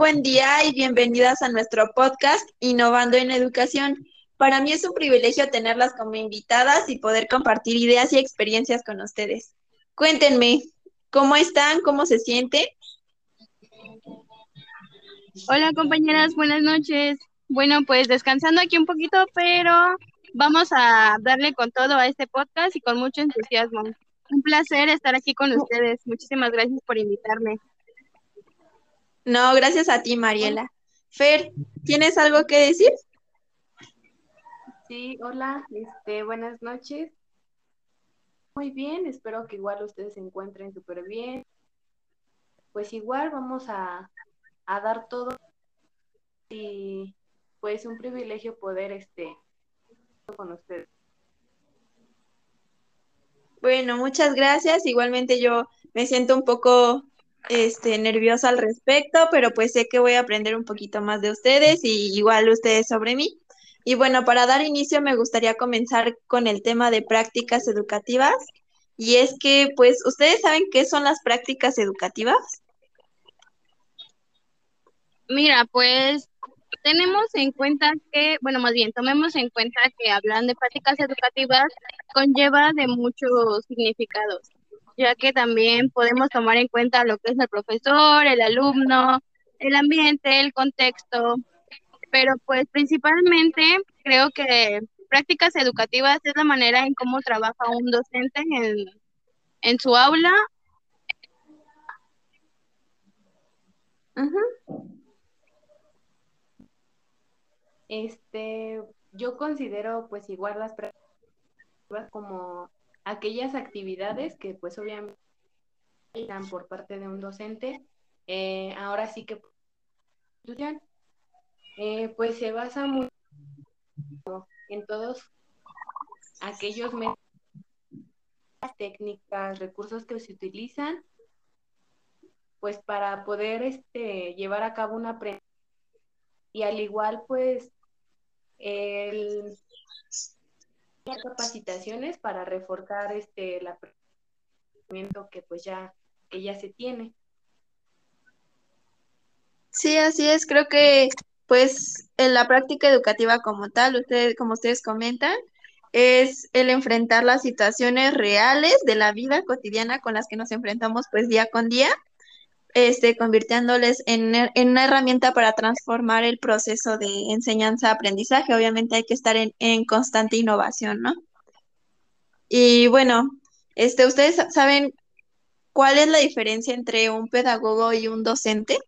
buen día y bienvenidas a nuestro podcast Innovando en Educación. Para mí es un privilegio tenerlas como invitadas y poder compartir ideas y experiencias con ustedes. Cuéntenme, ¿cómo están? ¿Cómo se sienten? Hola compañeras, buenas noches. Bueno, pues descansando aquí un poquito, pero vamos a darle con todo a este podcast y con mucho entusiasmo. Un placer estar aquí con ustedes. Muchísimas gracias por invitarme. No, gracias a ti, Mariela. Fer, ¿tienes algo que decir? Sí, hola, este, buenas noches. Muy bien, espero que igual ustedes se encuentren súper bien. Pues igual vamos a, a dar todo y pues un privilegio poder este con ustedes. Bueno, muchas gracias. Igualmente yo me siento un poco este, nerviosa al respecto, pero pues sé que voy a aprender un poquito más de ustedes y igual ustedes sobre mí. Y bueno, para dar inicio me gustaría comenzar con el tema de prácticas educativas. Y es que, pues, ¿ustedes saben qué son las prácticas educativas? Mira, pues tenemos en cuenta que, bueno, más bien, tomemos en cuenta que hablan de prácticas educativas conlleva de muchos significados, ya que también podemos tomar en cuenta lo que es el profesor, el alumno, el ambiente, el contexto, pero pues principalmente creo que prácticas educativas es la manera en cómo trabaja un docente en, en su aula. Este, yo considero pues igual las prácticas como aquellas actividades que pues obviamente por parte de un docente, eh, ahora sí que eh, pues se basa mucho en todos aquellos métodos, técnicas, recursos que se utilizan pues para poder este, llevar a cabo una aprendizaje. Y al igual pues el capacitaciones para reforzar este el aprendizaje que pues ya que ya se tiene. Sí, así es. Creo que pues en la práctica educativa como tal, ustedes, como ustedes comentan, es el enfrentar las situaciones reales de la vida cotidiana con las que nos enfrentamos pues día con día este, convirtiéndoles en, en, una herramienta para transformar el proceso de enseñanza-aprendizaje. Obviamente hay que estar en, en, constante innovación, ¿no? Y bueno, este, ¿ustedes saben cuál es la diferencia entre un pedagogo y un docente?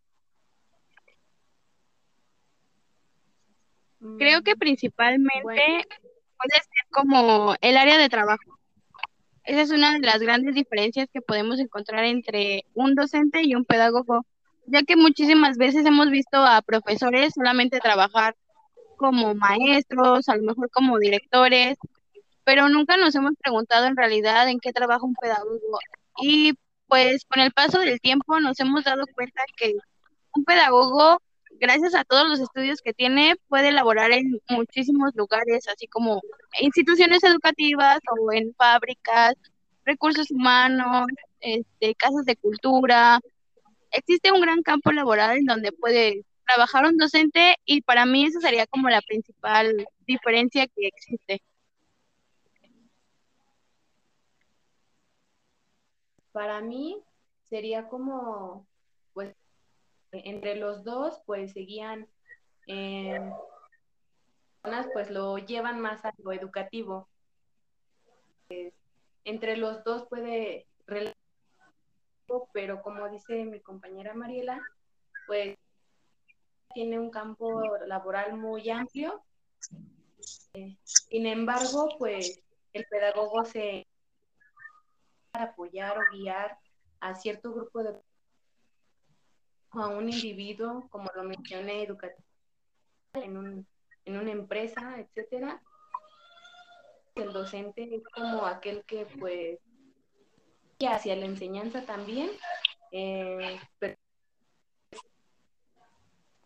Creo que principalmente puede ser como el área de trabajo. Esa es una de las grandes diferencias que podemos encontrar entre un docente y un pedagogo, ya que muchísimas veces hemos visto a profesores solamente trabajar como maestros, a lo mejor como directores, pero nunca nos hemos preguntado en realidad en qué trabaja un pedagogo. Y pues con el paso del tiempo nos hemos dado cuenta que un pedagogo, gracias a todos los estudios que tiene, puede elaborar en muchísimos lugares, así como instituciones educativas o en fábricas, recursos humanos, este, casas de cultura. Existe un gran campo laboral en donde puede trabajar un docente y para mí esa sería como la principal diferencia que existe. Para mí sería como, pues, entre los dos, pues seguían, eh, pues lo llevan más a lo educativo. entre los dos puede pero como dice mi compañera Mariela, pues tiene un campo laboral muy amplio. sin embargo, pues el pedagogo se para apoyar o guiar a cierto grupo de a un individuo, como lo mencioné, educativo, en, un, en una empresa, etcétera. El docente es como aquel que, pues, hacia la enseñanza también, eh, pero,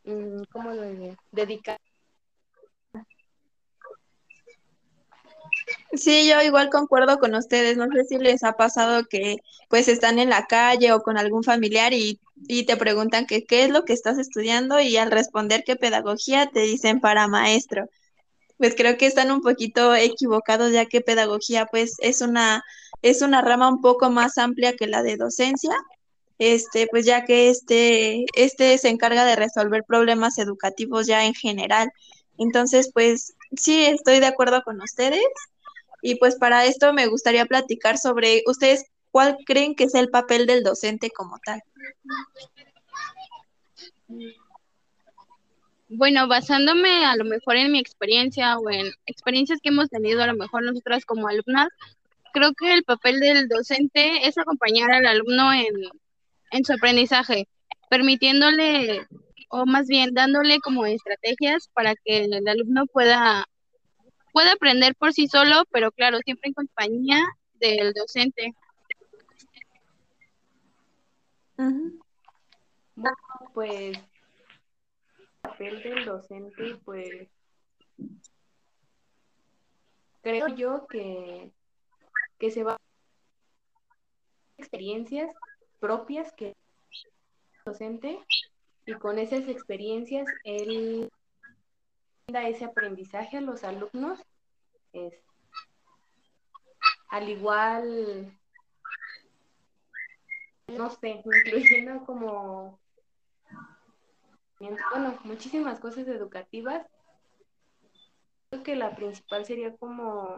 mm, ¿cómo lo diría? Dedicar. Sí, yo igual concuerdo con ustedes. No sé si les ha pasado que pues están en la calle o con algún familiar y y te preguntan qué es lo que estás estudiando y al responder qué pedagogía te dicen para maestro. Pues creo que están un poquito equivocados ya que pedagogía pues es una es una rama un poco más amplia que la de docencia. Este, pues ya que este este se encarga de resolver problemas educativos ya en general. Entonces, pues sí estoy de acuerdo con ustedes. Y pues para esto me gustaría platicar sobre ustedes cuál creen que es el papel del docente como tal. Bueno, basándome a lo mejor en mi experiencia o en experiencias que hemos tenido a lo mejor nosotras como alumnas, creo que el papel del docente es acompañar al alumno en, en su aprendizaje, permitiéndole o más bien dándole como estrategias para que el alumno pueda, pueda aprender por sí solo, pero claro, siempre en compañía del docente. Bueno, pues el papel del docente, pues creo yo que, que se va a experiencias propias que el docente y con esas experiencias él da ese aprendizaje a los alumnos es, al igual no sé, incluyendo como bueno, muchísimas cosas educativas. Creo que la principal sería como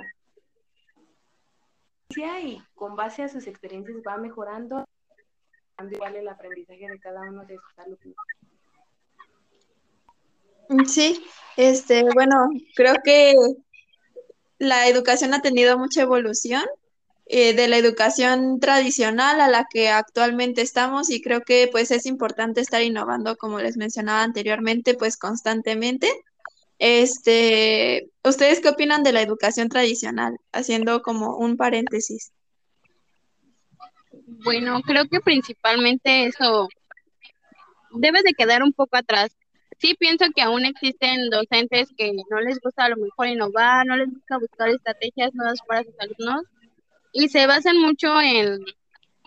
y con base a sus experiencias va mejorando igual el aprendizaje de cada uno de sus alumnos. Sí, este, bueno, creo que la educación ha tenido mucha evolución eh, de la educación tradicional a la que actualmente estamos y creo que pues es importante estar innovando, como les mencionaba anteriormente, pues constantemente. Este, ¿ustedes qué opinan de la educación tradicional? Haciendo como un paréntesis. Bueno, creo que principalmente eso debe de quedar un poco atrás. Sí pienso que aún existen docentes que no les gusta a lo mejor innovar, no les gusta buscar estrategias nuevas para sus alumnos y se basan mucho en,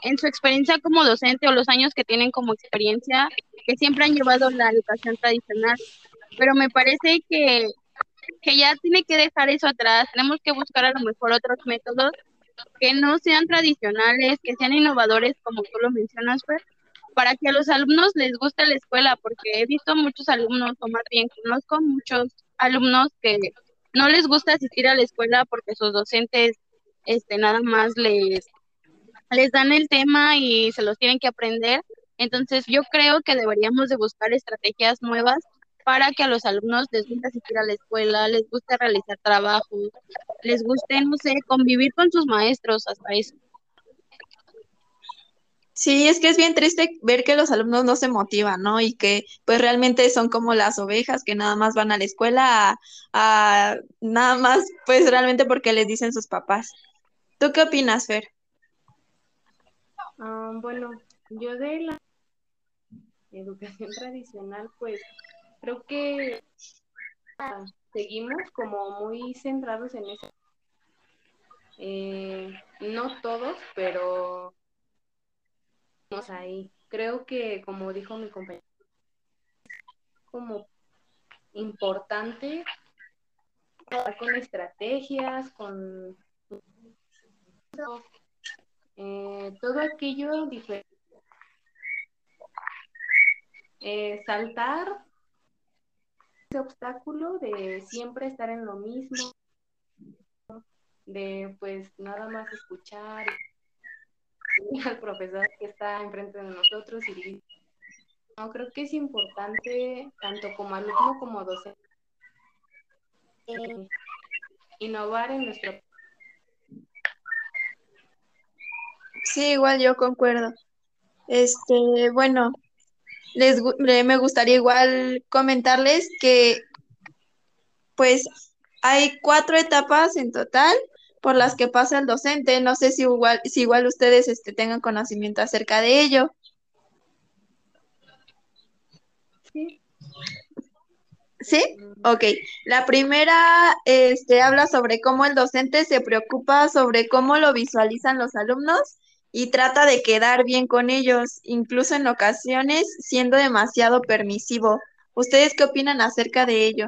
en su experiencia como docente o los años que tienen como experiencia que siempre han llevado la educación tradicional. Pero me parece que, que ya tiene que dejar eso atrás. Tenemos que buscar a lo mejor otros métodos que no sean tradicionales, que sean innovadores, como tú lo mencionas, Fer, para que a los alumnos les guste la escuela, porque he visto muchos alumnos, o más bien conozco muchos alumnos que no les gusta asistir a la escuela porque sus docentes este, nada más les, les dan el tema y se los tienen que aprender. Entonces yo creo que deberíamos de buscar estrategias nuevas para que a los alumnos les guste asistir a la escuela, les guste realizar trabajos, les guste, no sé, convivir con sus maestros, hasta eso. Sí, es que es bien triste ver que los alumnos no se motivan, ¿no? Y que pues realmente son como las ovejas que nada más van a la escuela a nada más pues realmente porque les dicen sus papás. ¿Tú qué opinas, Fer? Ah, bueno, yo de la educación tradicional, pues creo que seguimos como muy centrados en eso. Eh, no todos, pero ahí. Creo que, como dijo mi compañero, como importante con estrategias, con eh, todo aquello diferente. Eh, saltar ese obstáculo de siempre estar en lo mismo, de pues nada más escuchar al profesor que está enfrente de nosotros y no creo que es importante tanto como alumno como docente eh, innovar en nuestro Sí, igual yo concuerdo. Este, bueno, les me gustaría igual comentarles que pues hay cuatro etapas en total por las que pasa el docente. No sé si igual, si igual ustedes este, tengan conocimiento acerca de ello. Sí. ¿Sí? Ok. La primera este, habla sobre cómo el docente se preocupa sobre cómo lo visualizan los alumnos y trata de quedar bien con ellos, incluso en ocasiones siendo demasiado permisivo. ¿Ustedes qué opinan acerca de ello?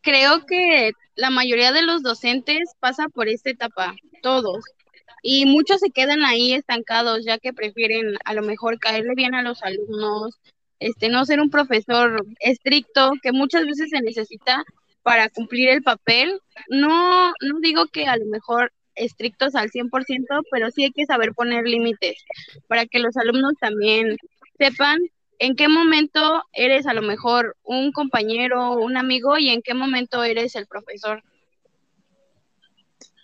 Creo que la mayoría de los docentes pasa por esta etapa, todos. Y muchos se quedan ahí estancados, ya que prefieren a lo mejor caerle bien a los alumnos, este, no ser un profesor estricto, que muchas veces se necesita para cumplir el papel. No, no digo que a lo mejor estrictos al 100%, pero sí hay que saber poner límites para que los alumnos también sepan en qué momento eres a lo mejor un compañero, un amigo y en qué momento eres el profesor.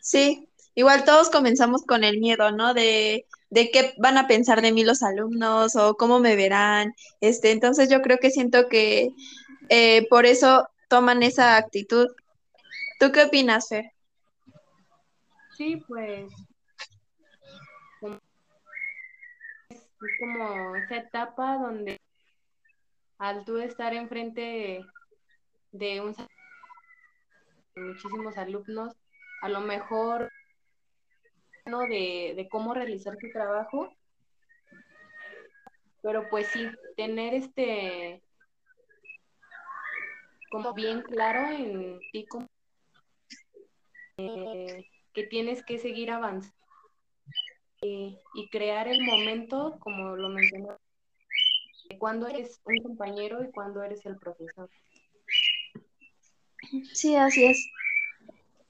Sí, igual todos comenzamos con el miedo, ¿no? De, de qué van a pensar de mí los alumnos o cómo me verán. Este, entonces yo creo que siento que eh, por eso toman esa actitud. ¿Tú qué opinas, Fer? Sí, pues es como esa etapa donde al tú estar enfrente de un muchísimos alumnos, a lo mejor ¿no? de, de cómo realizar su trabajo, pero pues sí, tener este como bien claro en ti como, eh, que tienes que seguir avanzando eh, y crear el momento, como lo mencioné, de cuando eres un compañero y cuando eres el profesor. Sí, así es.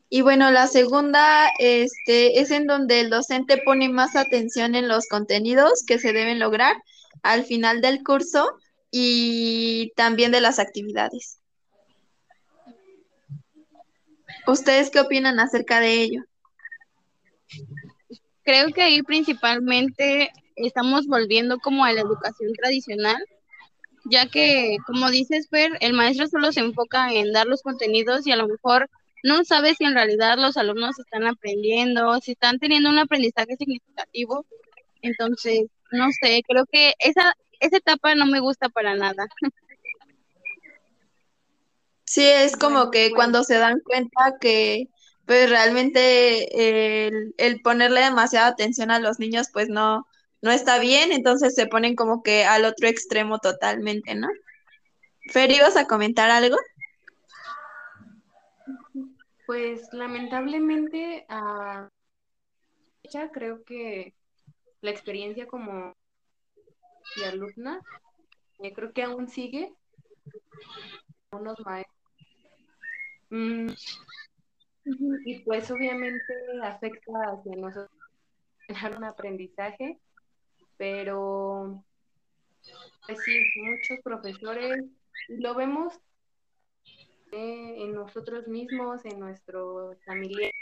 Y bueno, la segunda este, es en donde el docente pone más atención en los contenidos que se deben lograr al final del curso y también de las actividades. ¿Ustedes qué opinan acerca de ello? Creo que ahí principalmente estamos volviendo como a la educación tradicional, ya que, como dices, Fer, el maestro solo se enfoca en dar los contenidos y a lo mejor no sabe si en realidad los alumnos están aprendiendo, si están teniendo un aprendizaje significativo. Entonces, no sé, creo que esa, esa etapa no me gusta para nada. Sí, es como que cuando se dan cuenta que pues realmente el, el ponerle demasiada atención a los niños pues no, no está bien, entonces se ponen como que al otro extremo totalmente, ¿no? Fer, ¿ibas a comentar algo? Pues lamentablemente, a fecha creo que la experiencia como y alumna, eh, creo que aún sigue unos maestros. Mm, y pues obviamente afecta hacia nosotros un aprendizaje, pero pues sí, muchos profesores, lo vemos eh, en nosotros mismos, en nuestros familiares,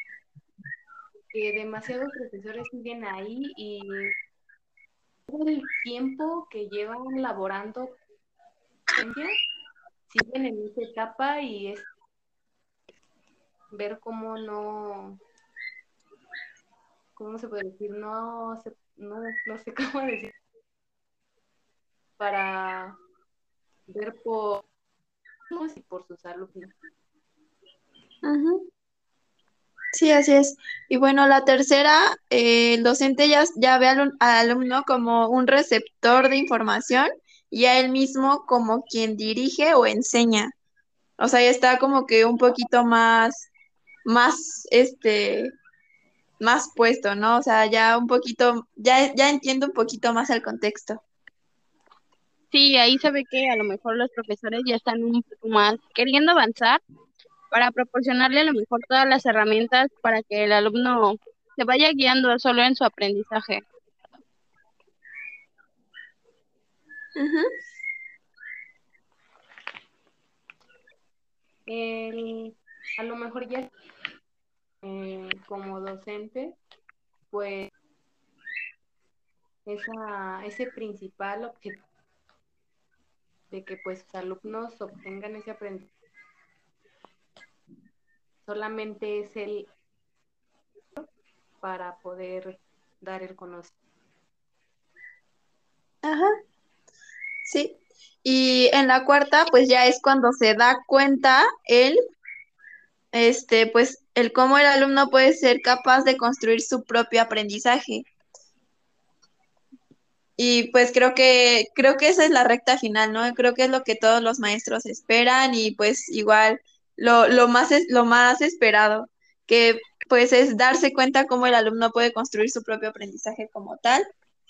que demasiados profesores siguen ahí y todo el tiempo que llevan laborando siguen en esa etapa y es ver cómo no, ¿cómo se puede decir? No, no, no sé cómo decir, para ver por, y por sus alumnos. Sí, así es. Y bueno, la tercera, eh, el docente ya, ve al alumno como un receptor de información y a él mismo como quien dirige o enseña. O sea, ya está como que un poquito más, más, este, más puesto, ¿no? O sea, ya un poquito, ya, ya entiendo un poquito más el contexto. Sí, ahí se ve que a lo mejor los profesores ya están un poco más queriendo avanzar para proporcionarle a lo mejor todas las herramientas para que el alumno se vaya guiando solo en su aprendizaje. El- a lo mejor ya eh, como docente, pues esa, ese principal objetivo de que pues sus alumnos obtengan ese aprendizaje solamente es el para poder dar el conocimiento. Ajá, sí. Y en la cuarta, pues ya es cuando se da cuenta él, este, pues el cómo el alumno puede ser capaz de construir su propio aprendizaje. y pues creo que, creo que esa es la recta final, ¿no? Creo que es lo que todos los maestros esperan y pues igual lo, lo más, es, lo más esperado, que pues es darse cuenta cómo el alumno puede construir su propio aprendizaje como tal,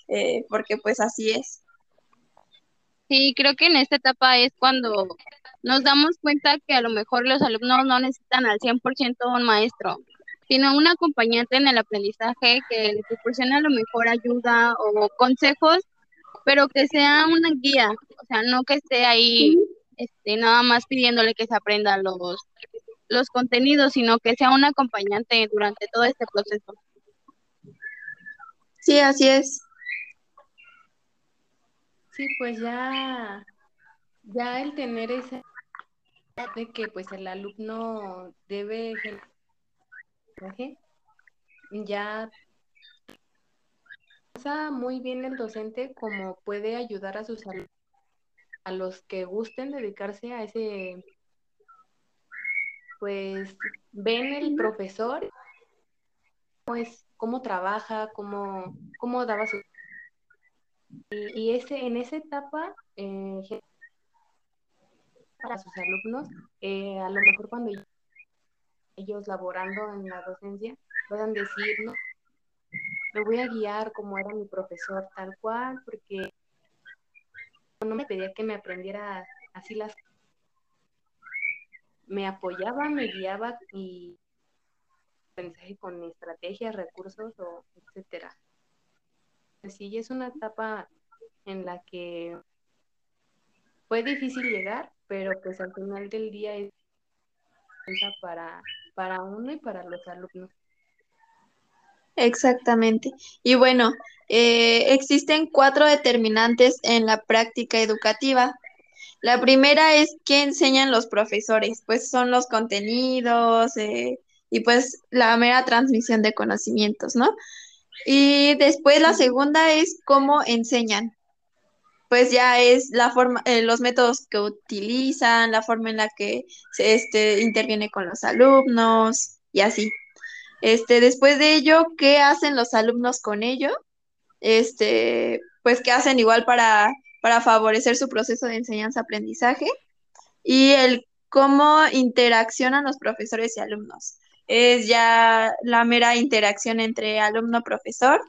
eh, porque pues así es. Sí, creo que en esta etapa es cuando nos damos cuenta que a lo mejor los alumnos no necesitan al 100% un maestro, sino un acompañante en el aprendizaje que le proporcione a lo mejor ayuda o consejos, pero que sea una guía, o sea, no que esté ahí este, nada más pidiéndole que se aprenda los, los contenidos, sino que sea un acompañante durante todo este proceso. Sí, así es. Sí, pues ya, ya el tener esa de que pues el alumno debe ya piensa muy bien el docente como puede ayudar a sus alumnos, a los que gusten dedicarse a ese, pues ven el profesor, pues cómo trabaja, cómo, cómo daba su... Y, ese, en esa etapa, eh, para sus alumnos, eh, a lo mejor cuando ellos laborando en la docencia puedan decir, no, me voy a guiar como era mi profesor tal cual, porque no me pedía que me aprendiera así las me apoyaba, me guiaba y aprendizaje con estrategias, recursos o etcétera. Sí, es una etapa en la que fue difícil llegar, pero pues al final del día es para para uno y para los alumnos. Exactamente. Y bueno, eh, existen cuatro determinantes en la práctica educativa. La primera es qué enseñan los profesores, pues son los contenidos eh, y pues la mera transmisión de conocimientos, ¿no? Y después la segunda es cómo enseñan, pues ya es la forma, eh, los métodos que utilizan, la forma en la que se, este, interviene con los alumnos y así. Este, después de ello, ¿qué hacen los alumnos con ello? Este, pues qué hacen igual para, para favorecer su proceso de enseñanza-aprendizaje y el cómo interaccionan los profesores y alumnos. Es ya la mera interacción entre alumno-profesor,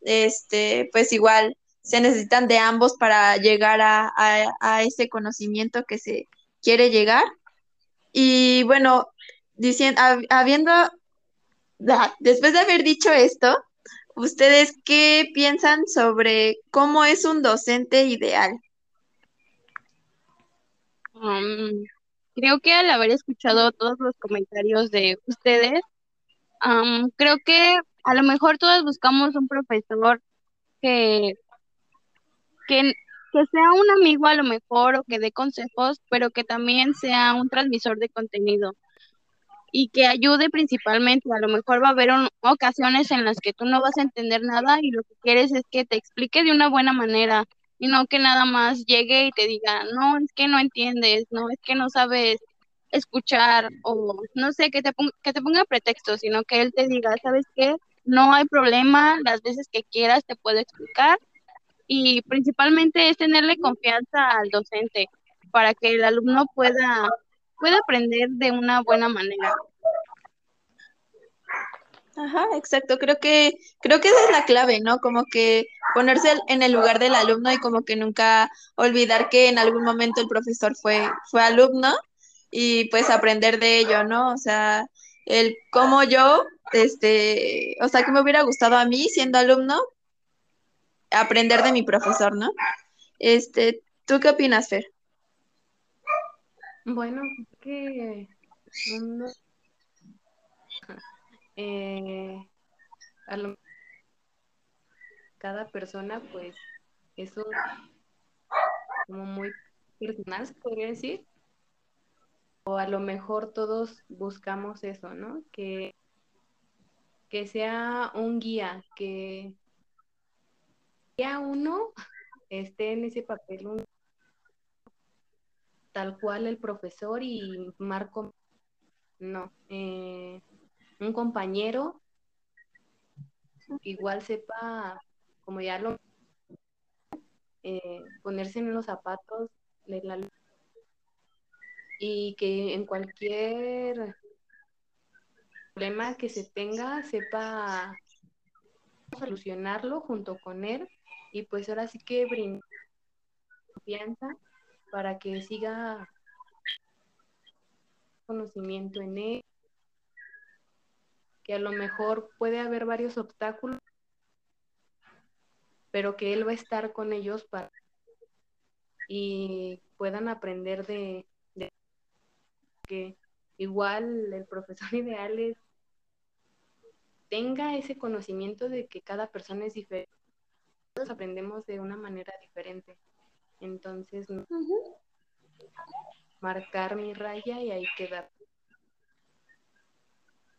este, pues igual se necesitan de ambos para llegar a, a, ese conocimiento que se quiere llegar. Y bueno, diciendo, habiendo, después de haber dicho esto, ¿ustedes qué piensan sobre cómo es un docente ideal? Um, creo que al haber escuchado todos los comentarios de ustedes, um, creo que a lo mejor todos buscamos un profesor que que, que sea un amigo a lo mejor o que dé consejos, pero que también sea un transmisor de contenido y que ayude principalmente. A lo mejor va a haber ocasiones en las que tú no vas a entender nada y lo que quieres es que te explique de una buena manera y no que nada más llegue y te diga, no, es que no entiendes, no, es que no sabes escuchar o no sé, que te, ponga, que te ponga pretexto, sino que él te diga, ¿sabes qué? No hay problema, las veces que quieras te puedo explicar y principalmente es tenerle confianza al docente para que el alumno pueda, pueda aprender de una buena manera. Ajá, exacto. Creo que, creo que esa es la clave, ¿no? Como que ponerse en el lugar del alumno y como que nunca olvidar que en algún momento el profesor fue, fue alumno y pues aprender de ello, ¿no? O sea, el cómo yo, este, o sea, que me hubiera gustado a mí siendo alumno, aprender de mi profesor, ¿no? Este, ¿tú qué opinas, Fer? Bueno, que eh, cada persona, pues, es como muy personal, se podría decir. O a lo mejor todos buscamos eso, ¿no? Que, que sea un guía, que a uno esté en ese papel tal cual el profesor y Marco, no, eh, un compañero igual sepa, como ya lo eh, ponerse en los zapatos de la y que en cualquier problema que se tenga sepa solucionarlo junto con él y pues ahora sí que brindar confianza para que siga conocimiento en él, que a lo mejor puede haber varios obstáculos, pero que él va a estar con ellos para y puedan aprender de, de que igual el profesor ideal es tenga ese conocimiento de que cada persona es diferente. Todos aprendemos de una manera diferente. Entonces, marcar mi raya y ahí quedar.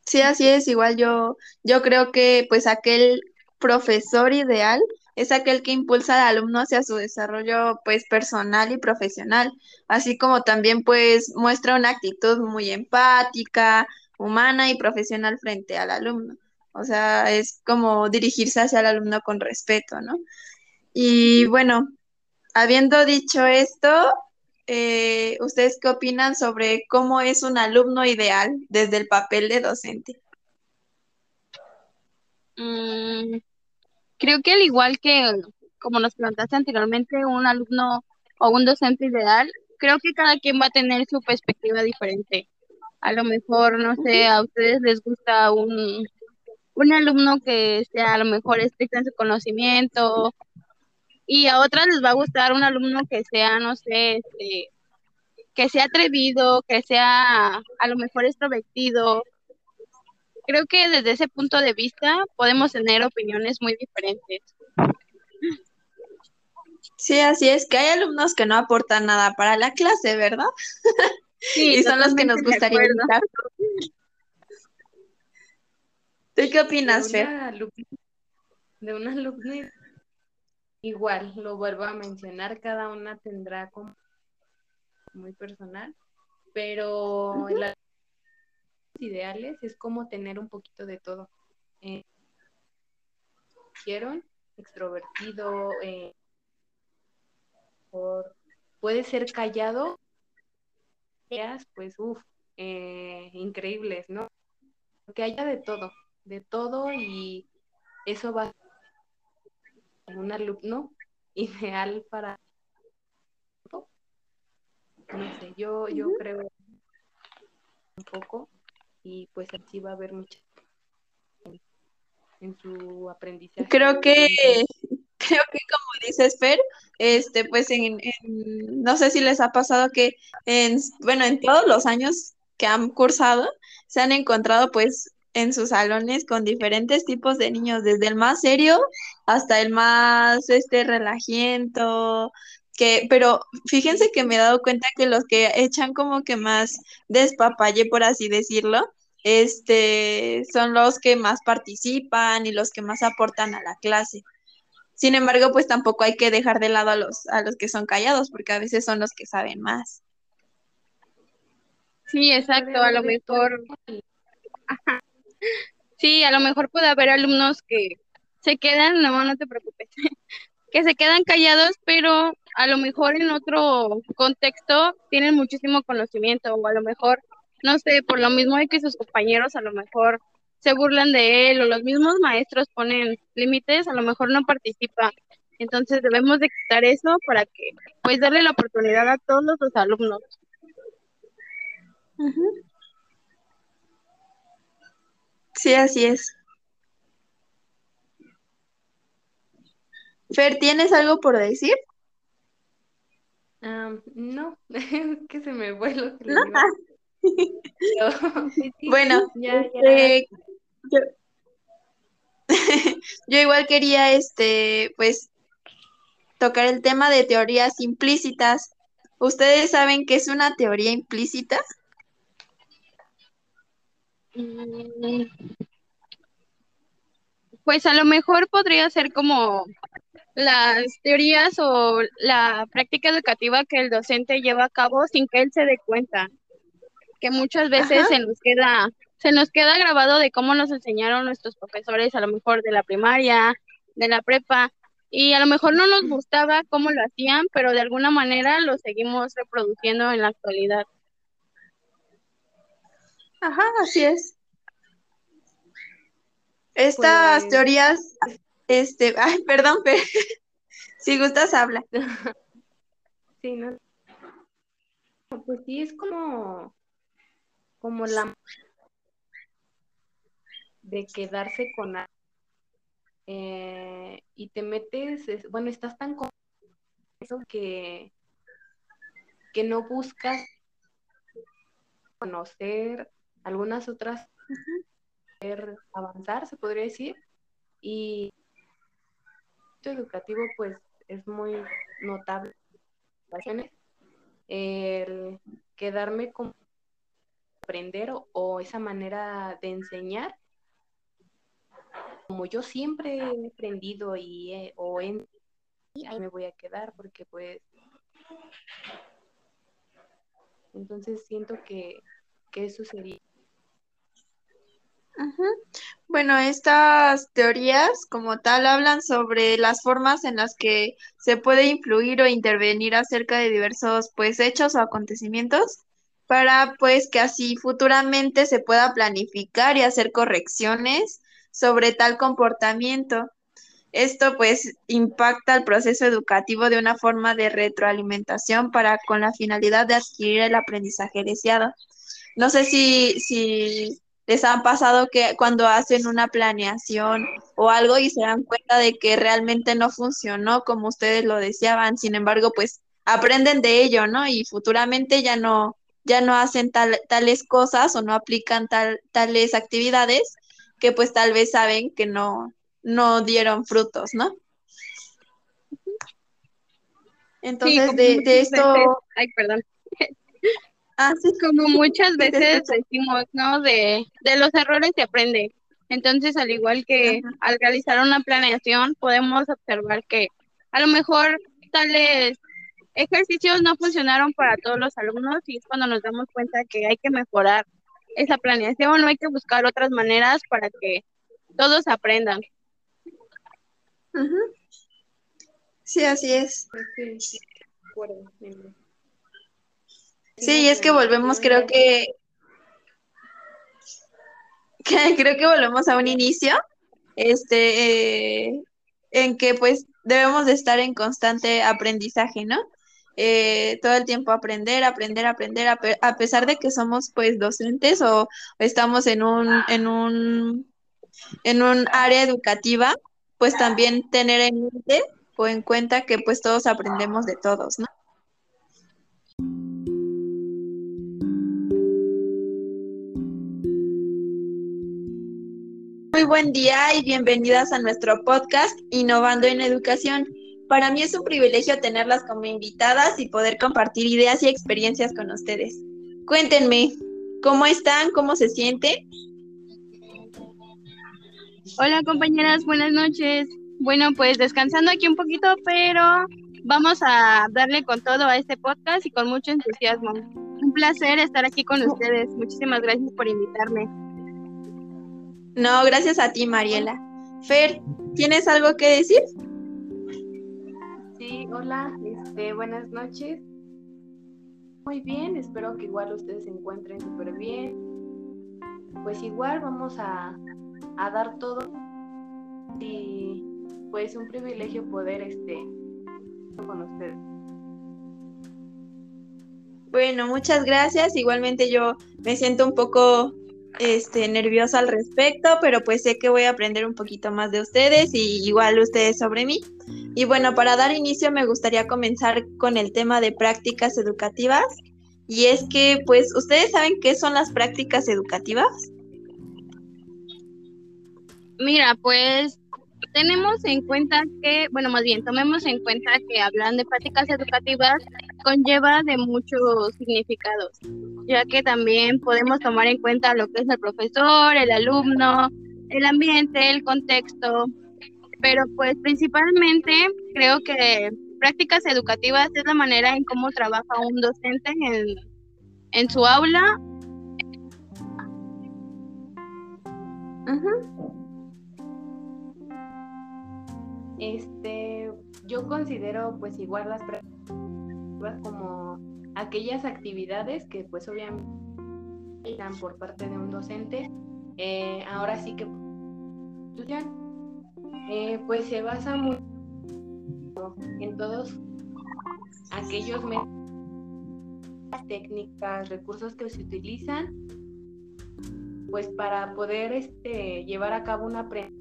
Sí, así es. Igual yo, yo creo que pues aquel profesor ideal es aquel que impulsa al alumno hacia su desarrollo pues personal y profesional, así como también pues muestra una actitud muy empática, humana y profesional frente al alumno. O sea, es como dirigirse hacia el alumno con respeto, ¿no? Y bueno, habiendo dicho esto, eh, ¿ustedes qué opinan sobre cómo es un alumno ideal desde el papel de docente? Mm, creo que al igual que, como nos preguntaste anteriormente, un alumno o un docente ideal, creo que cada quien va a tener su perspectiva diferente. A lo mejor, no sé, a ustedes les gusta un, un alumno que sea a lo mejor estricto en su conocimiento y a otras les va a gustar un alumno que sea, no sé, este, que sea atrevido, que sea a lo mejor extrovertido. Creo que desde ese punto de vista podemos tener opiniones muy diferentes. Sí, así es, que hay alumnos que no aportan nada para la clase, ¿verdad? Sí, y son los que nos gustaría. ¿Tú qué opinas, Fer? De una alumna, igual, lo vuelvo a mencionar, cada una tendrá como muy personal, pero las ideales es como tener un poquito de todo. Eh, extrovertido, eh, puede ser callado, pues, uff, eh, increíbles, ¿no? Que haya de todo de todo y eso va a ser un alumno ideal para no sé, yo, yo creo un poco y pues así va a haber mucha en su aprendizaje. Creo que creo que como dices Fer, este pues en, no sé si les ha pasado que en bueno, en todos los años que han cursado se han encontrado pues en sus salones con diferentes tipos de niños, desde el más serio hasta el más este relajiento, que, pero fíjense que me he dado cuenta que los que echan como que más despapalle, por así decirlo, este, son los que más participan y los que más aportan a la clase. Sin embargo, pues tampoco hay que dejar de lado a los, a los que son callados, porque a veces son los que saben más. Sí, exacto, a lo mejor. Sí, a lo mejor puede haber alumnos que se quedan, no, no te preocupes, que se quedan callados, pero a lo mejor en otro contexto tienen muchísimo conocimiento o a lo mejor, no sé, por lo mismo de que sus compañeros a lo mejor se burlan de él o los mismos maestros ponen límites, a lo mejor no participa. Entonces debemos de quitar eso para que, pues, darle la oportunidad a todos los alumnos. Sí, así es. Fer, ¿tienes algo por decir? no, que se me fue lo que bueno, este, yo, yo igual quería, este, pues, tocar el tema de teorías implícitas. ¿Ustedes saben qué es una teoría implícita? Mm, pues a lo mejor podría ser como las teorías o la práctica educativa que el docente lleva a cabo sin que él se dé cuenta, que muchas veces se nos queda se nos queda grabado de cómo nos enseñaron nuestros profesores, a lo mejor de la primaria, de la prepa, y a lo mejor no nos gustaba cómo lo hacían, pero de alguna manera lo seguimos reproduciendo en la actualidad. Ajá, así es. Estas Pues- teorías, este, ay, perdón, pero si gustas habla. Sí, ¿no? Pues sí, es como, como la de quedarse con algo. Eh, y te metes, es- bueno, estás tan con eso que, que no buscas conocer algunas otras, poder avanzar, se podría decir. Y el educativo, pues, es muy notable el quedarme con aprender o, o esa manera de enseñar como yo siempre he aprendido y he- o en ahí me voy a quedar porque pues entonces siento que, que eso sería Bueno, estas teorías como tal hablan sobre las formas en las que se puede influir o intervenir acerca de diversos pues hechos o acontecimientos para pues que así futuramente se pueda planificar y hacer correcciones sobre tal comportamiento. Esto pues impacta el proceso educativo de una forma de retroalimentación para con la finalidad de adquirir el aprendizaje deseado. No sé si, si les han pasado que cuando hacen una planeación o algo y se dan cuenta de que realmente no funcionó como ustedes lo deseaban, sin embargo, pues aprenden de ello, ¿no? Y futuramente ya no, ya no hacen tal- tales cosas o no aplican tal, tales actividades que pues tal vez saben que no, no dieron frutos, ¿no? Entonces, de, esto, ay, perdón. Ah, sí, Como muchas veces decimos, ¿no? De, de los errores se aprende. Entonces, al igual que Ajá. al realizar una planeación, podemos observar que a lo mejor tales ejercicios no funcionaron para todos los alumnos y es cuando nos damos cuenta que hay que mejorar esa planeación, no hay que buscar otras maneras para que todos aprendan. Sí, así es. Sí, sí. Sí, y es que volvemos, creo que, creo que volvemos a un inicio, este, eh, en que pues debemos de estar en constante aprendizaje, ¿no? Eh, todo el tiempo aprender, aprender, aprender, a pesar de que somos pues docentes o estamos en un, en un, en un área educativa, pues también tener en mente o en cuenta que pues todos aprendemos de todos, ¿no? Buen día y bienvenidas a nuestro podcast Innovando en Educación. Para mí es un privilegio tenerlas como invitadas y poder compartir ideas y experiencias con ustedes. Cuéntenme, ¿cómo están? ¿Cómo se sienten? Hola compañeras, buenas noches. Bueno, pues descansando aquí un poquito, pero vamos a darle con todo a este podcast y con mucho entusiasmo. Un placer estar aquí con ustedes. Muchísimas gracias por invitarme. No, gracias a ti, Mariela. Fer, ¿tienes algo que decir? Sí, hola, este, buenas noches. Muy bien, espero que igual ustedes se encuentren súper bien. Pues igual vamos a, a dar todo y pues un privilegio poder este con ustedes. Bueno, muchas gracias. Igualmente yo me siento un poco este, nerviosa al respecto, pero pues sé que voy a aprender un poquito más de ustedes y igual ustedes sobre mí. Y bueno, para dar inicio me gustaría comenzar con el tema de prácticas educativas. Y es que, pues, ¿ustedes saben qué son las prácticas educativas? Mira, pues tenemos en cuenta que, bueno, más bien, tomemos en cuenta que hablan de prácticas educativas conlleva de muchos significados, ya que también podemos tomar en cuenta lo que es el profesor, el alumno, el ambiente, el contexto, pero pues principalmente creo que prácticas educativas es la manera en cómo trabaja un docente en, en su aula Este, yo considero pues igual las pruebas como aquellas actividades que pues obviamente están por parte de un docente, eh, ahora sí que eh, pues se basa mucho en todos aquellos métodos, técnicas, recursos que se utilizan pues para poder este, llevar a cabo una aprendizaje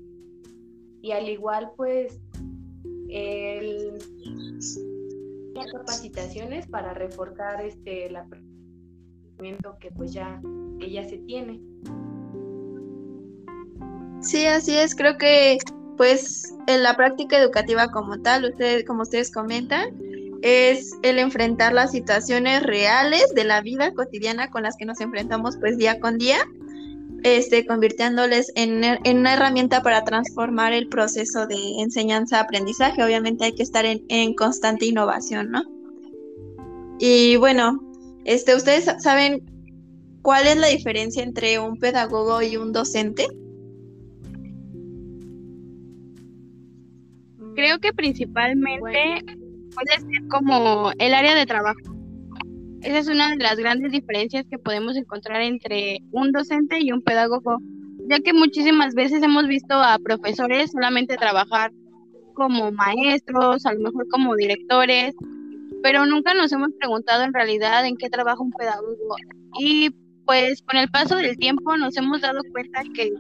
y al igual pues el capacitaciones para reforzar este el aprendizaje que pues ya que ya se tiene. Sí así es creo que pues en la práctica educativa como tal ustedes como ustedes comentan es el enfrentar las situaciones reales de la vida cotidiana con las que nos enfrentamos pues día con día este, convirtiéndoles en, una herramienta para transformar el proceso de enseñanza-aprendizaje. Obviamente hay que estar en, constante innovación, ¿no? Y bueno, este, ¿ustedes saben cuál es la diferencia entre un pedagogo y un docente? Creo que principalmente puede ser como el área de trabajo. Esa es una de las grandes diferencias que podemos encontrar entre un docente y un pedagogo, ya que muchísimas veces hemos visto a profesores solamente trabajar como maestros, a lo mejor como directores, pero nunca nos hemos preguntado en realidad en qué trabaja un pedagogo. Y pues con el paso del tiempo nos hemos dado cuenta que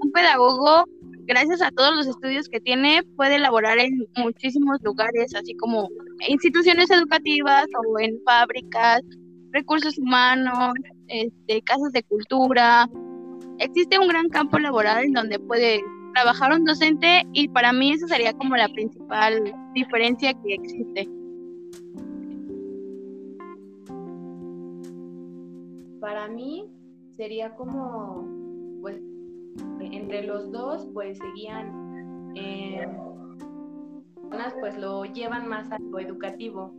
un pedagogo, gracias a todos los estudios que tiene, puede elaborar en muchísimos lugares, así como instituciones educativas o en fábricas, recursos humanos, este, casas de cultura. Existe un gran campo laboral en donde puede trabajar un docente y para mí esa sería como la principal diferencia que existe. Para mí sería como, pues, entre los dos, pues seguían eh, pues lo llevan más a lo educativo.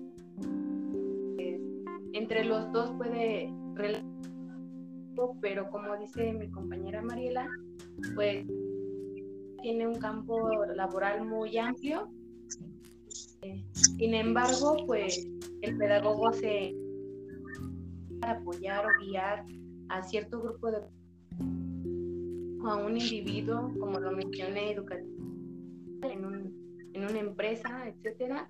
entre los dos puede pero como dice mi compañera Mariela, pues tiene un campo laboral muy amplio. sin embargo, pues el pedagogo se apoyar o guiar a cierto grupo de a un individuo, como lo mencioné, educativo, en un en una empresa, etcétera.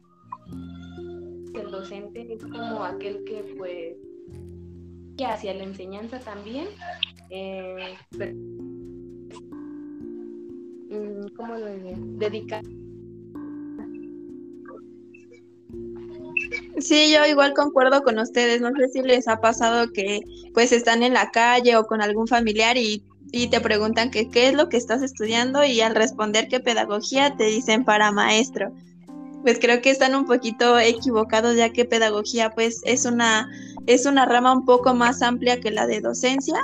El docente es como aquel que pues que hacia la enseñanza también, eh, mm, ¿cómo lo diría? Dedicar. Sí, yo igual concuerdo con ustedes. No sé si les ha pasado que pues están en la calle o con algún familiar y y te preguntan que qué es lo que estás estudiando y al responder qué pedagogía te dicen para maestro. Pues creo que están un poquito equivocados ya que pedagogía pues es una es una rama un poco más amplia que la de docencia.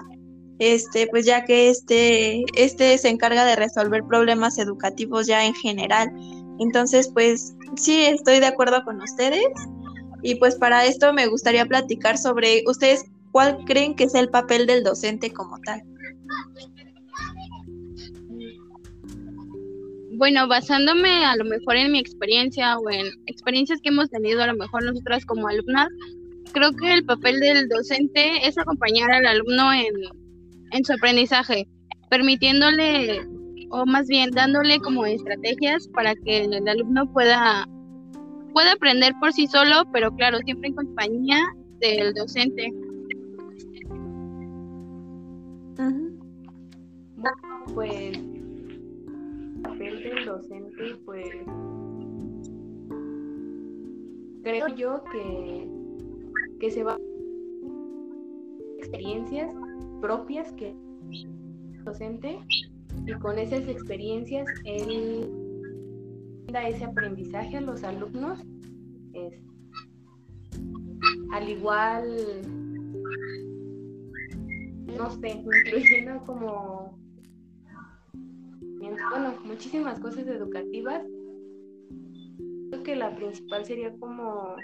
Este, pues ya que este este se encarga de resolver problemas educativos ya en general. Entonces, pues sí estoy de acuerdo con ustedes. Y pues para esto me gustaría platicar sobre ustedes cuál creen que es el papel del docente como tal. Bueno, basándome a lo mejor en mi experiencia o en experiencias que hemos tenido a lo mejor nosotras como alumnas, creo que el papel del docente es acompañar al alumno en, en su aprendizaje, permitiéndole o más bien dándole como estrategias para que el alumno pueda, pueda aprender por sí solo, pero claro, siempre en compañía del docente. Pues el papel del docente, pues creo yo que, que se va experiencias propias que docente y con esas experiencias él da ese aprendizaje a los alumnos al igual no sé incluyendo como bueno, muchísimas cosas educativas. Creo que la principal sería como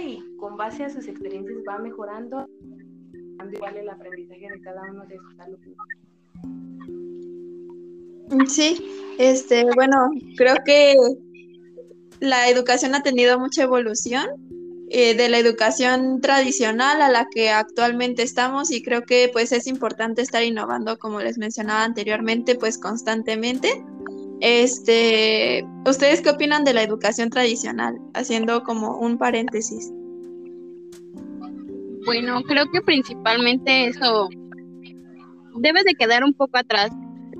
y con base a sus experiencias va mejorando igual el aprendizaje de cada uno de sus alumnos. Sí, este, bueno, creo que la educación ha tenido mucha evolución eh, de la educación tradicional a la que actualmente estamos y creo que pues es importante estar innovando como les mencionaba anteriormente pues constantemente. Este, ¿ustedes qué opinan de la educación tradicional? Haciendo como un paréntesis. Bueno, creo que principalmente eso debe de quedar un poco atrás.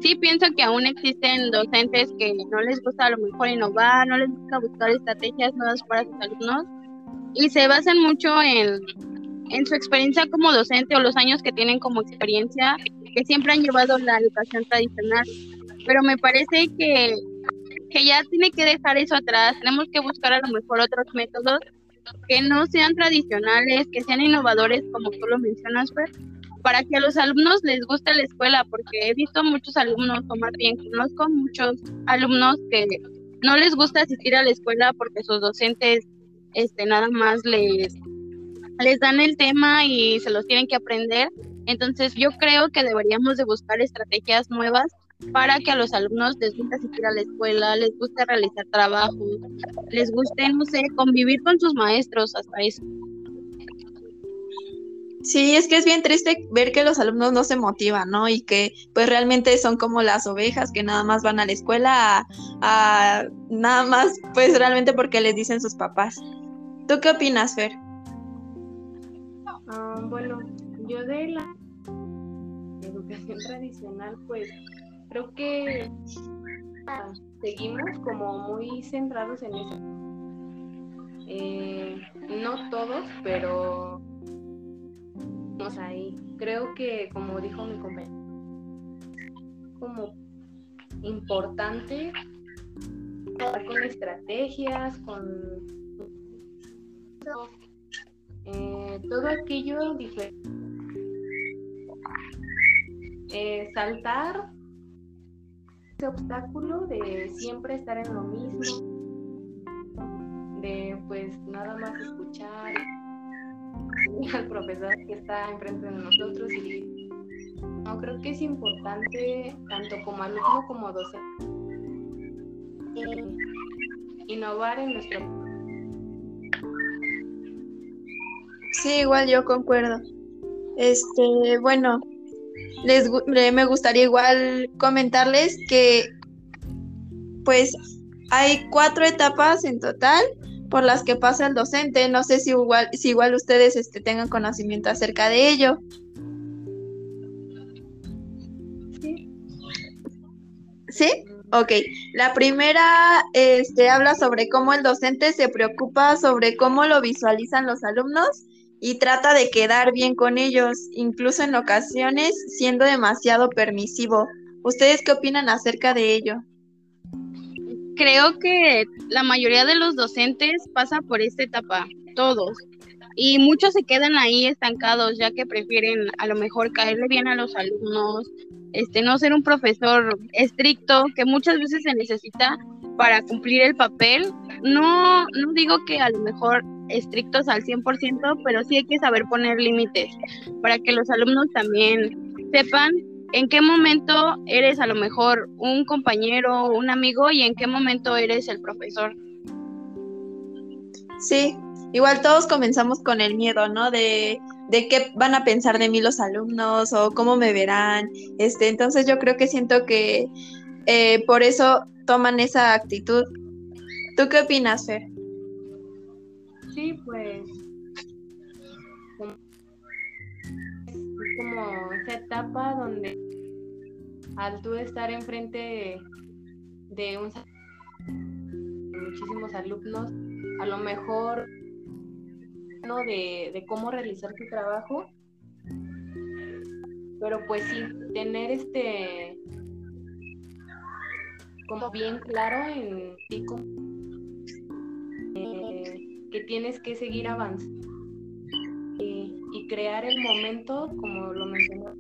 Sí pienso que aún existen docentes que no les gusta a lo mejor innovar, no les gusta buscar estrategias nuevas para sus alumnos y se basan mucho en, en su experiencia como docente o los años que tienen como experiencia que siempre han llevado la educación tradicional. Pero me parece que, que ya tiene que dejar eso atrás, tenemos que buscar a lo mejor otros métodos que no sean tradicionales, que sean innovadores, como tú lo mencionas, Fer, para que a los alumnos les guste la escuela, porque he visto muchos alumnos, o más bien conozco muchos alumnos que no les gusta asistir a la escuela porque sus docentes este nada más les les dan el tema y se los tienen que aprender. Entonces yo creo que deberíamos de buscar estrategias nuevas para que a los alumnos les guste asistir a la escuela, les guste realizar trabajos, les guste, no sé, convivir con sus maestros, hasta eso. Sí, es que es bien triste ver que los alumnos no se motivan, ¿no? Y que pues realmente son como las ovejas que nada más van a la escuela a, nada más pues realmente porque les dicen sus papás. ¿Tú qué opinas, Fer? Ah, bueno, yo de la educación tradicional pues creo que seguimos como muy centrados en eso. Eh, no todos, pero ahí. Creo que, como dijo mi compañero, como importante con estrategias, con eh, todo aquello diferente. Eh, saltar ese obstáculo de siempre estar en lo mismo, de pues nada más escuchar al profesor que está enfrente de nosotros y no creo que es importante tanto como alumno como docente innovar en nuestro Sí, igual yo concuerdo. Este, bueno, les me gustaría igual comentarles que pues hay cuatro etapas en total por las que pasa el docente. No sé si igual, si igual ustedes este, tengan conocimiento acerca de ello. Sí. Ok. La primera este, habla sobre cómo el docente se preocupa sobre cómo lo visualizan los alumnos y trata de quedar bien con ellos, incluso en ocasiones siendo demasiado permisivo. ¿Ustedes qué opinan acerca de ello? creo que la mayoría de los docentes pasa por esta etapa, todos. Y muchos se quedan ahí estancados ya que prefieren a lo mejor caerle bien a los alumnos, este no ser un profesor estricto que muchas veces se necesita para cumplir el papel. No no digo que a lo mejor estrictos al 100%, pero sí hay que saber poner límites para que los alumnos también sepan en qué momento eres a lo mejor un compañero o un amigo y en qué momento eres el profesor. Sí, igual todos comenzamos con el miedo, ¿no? De, de qué van a pensar de mí los alumnos o cómo me verán. Este, entonces yo creo que siento que eh, por eso toman esa actitud. ¿Tú qué opinas, Fer? Sí, pues como esa etapa donde al tú estar enfrente de, un muchísimos alumnos, a lo mejor ¿no? de, cómo realizar tu trabajo, pero pues sí, tener este como bien claro en ti que tienes que seguir avanzando y crear el momento, como lo mencionó,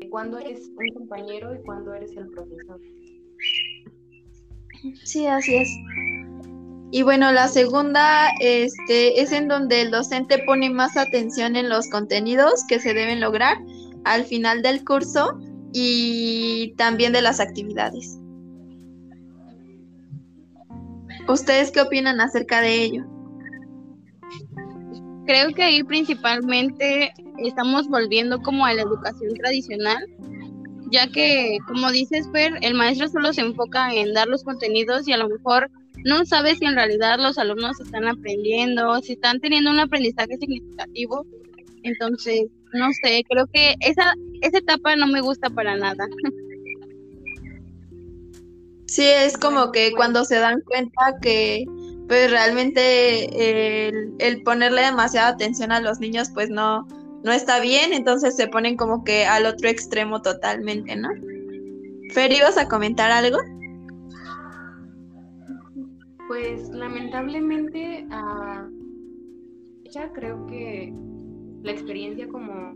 de cuando eres un compañero y cuando eres el profesor. Sí, así es. Y bueno, la segunda este, es en donde el docente pone más atención en los contenidos que se deben lograr al final del curso y también de las actividades. ¿Ustedes qué opinan acerca de ello? Creo que ahí principalmente estamos volviendo como a la educación tradicional, ya que, como dices, Fer, el maestro solo se enfoca en dar los contenidos y a lo mejor no sabe si en realidad los alumnos están aprendiendo, si están teniendo un aprendizaje significativo. Entonces, no sé, creo que esa, esa etapa no me gusta para nada. Sí, es como que cuando se dan cuenta que pues realmente el, ponerle demasiada atención a los niños pues no, no está bien, entonces se ponen como que al otro extremo totalmente, ¿no? Fer, ¿ibas a comentar algo? Pues lamentablemente uh, ya creo que la experiencia como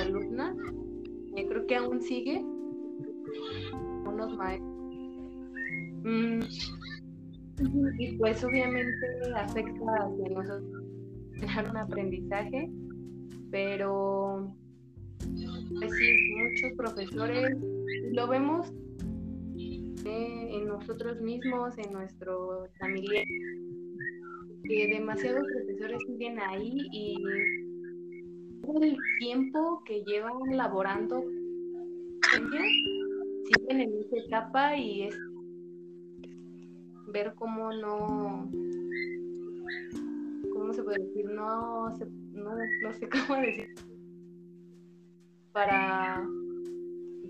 alumna, yo creo que aún sigue unos maestros Mm, y pues obviamente afecta a que nosotros tengan un aprendizaje, pero pues sí, muchos profesores lo vemos en nosotros mismos, en nuestros familiares, que demasiados profesores siguen ahí y todo el tiempo que llevan laborando siguen en esa etapa y es ver cómo no, ¿cómo se puede decir? No, no, no sé cómo decir. Para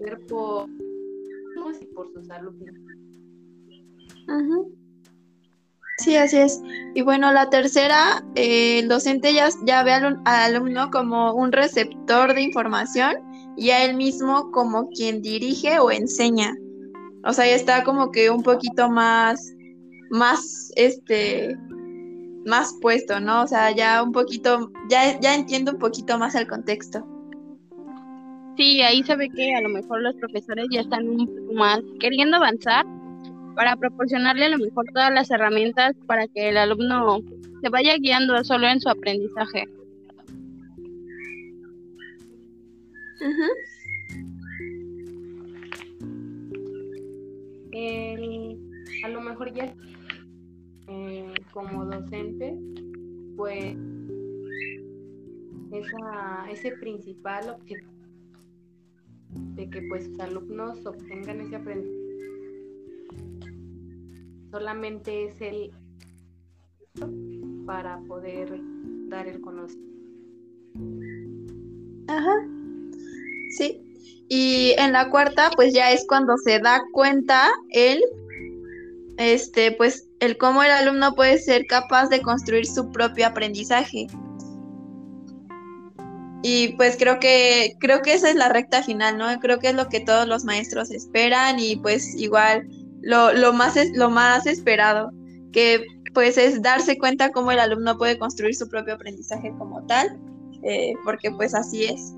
ver por, y por sus alumnos. Sí, así es. Y bueno, la tercera, eh, el docente ya, ve al, alumno como un receptor de información y a él mismo como quien dirige o enseña. O sea, ya está como que un poquito más más, este, más puesto, ¿no? O sea, ya un poquito, ya, ya entiendo un poquito más el contexto. Sí, ahí se ve que a lo mejor los profesores ya están un poco más queriendo avanzar para proporcionarle a lo mejor todas las herramientas para que el alumno se vaya guiando solo en su aprendizaje. a lo mejor ya como docente, pues esa, ese principal objetivo de que pues sus alumnos obtengan ese aprendizaje solamente es el para poder dar el conocimiento. Ajá. Sí. Y en la cuarta, pues ya es cuando se da cuenta él este, pues el cómo el alumno puede ser capaz de construir su propio aprendizaje. Y pues creo que, creo que esa es la recta final, ¿no? Creo que es lo que todos los maestros esperan y pues igual lo, lo más, es, lo más esperado, que pues es darse cuenta cómo el alumno puede construir su propio aprendizaje como tal, eh, porque pues así es.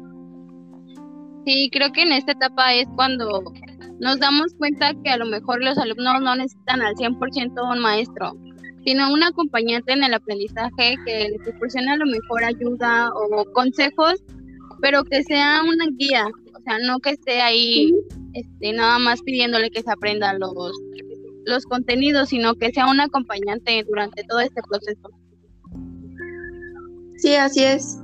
Sí, creo que en esta etapa es cuando nos damos cuenta que a lo mejor los alumnos no necesitan al 100% un maestro, sino un acompañante en el aprendizaje que les proporcione a lo mejor ayuda o consejos, pero que sea una guía, o sea, no que esté ahí este, nada más pidiéndole que se aprenda los, los contenidos, sino que sea un acompañante durante todo este proceso. Sí, así es.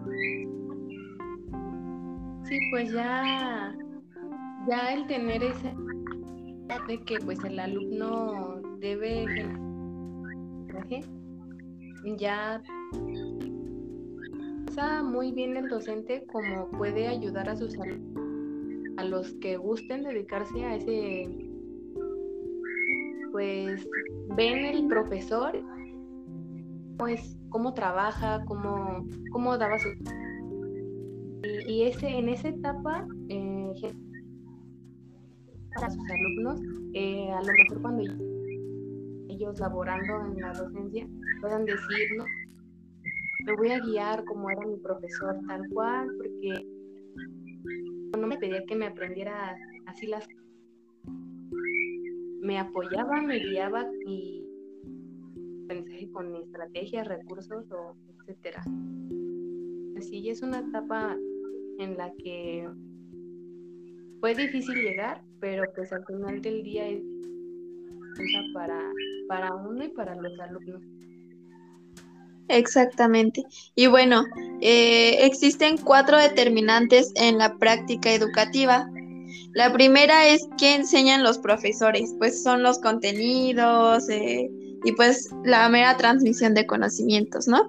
Sí, pues ya ya el tener ese de que pues el alumno debe ya está muy bien el docente como puede ayudar a sus alumnos a los que gusten dedicarse a ese pues ven el profesor pues cómo trabaja cómo cómo daba su y, ese en esa etapa eh, para sus alumnos, eh, a lo mejor cuando ellos laborando en la docencia puedan decir, no, me voy a guiar como era mi profesor, tal cual, porque no me pedía que me aprendiera así las me apoyaba, me guiaba y pensé con estrategias, recursos o etcétera. Así es una etapa en la que fue difícil llegar, pero pues al final del día es para, para uno y para los alumnos. Exactamente. Y bueno, eh, existen cuatro determinantes en la práctica educativa. La primera es qué enseñan los profesores, pues son los contenidos eh, y pues la mera transmisión de conocimientos, ¿no?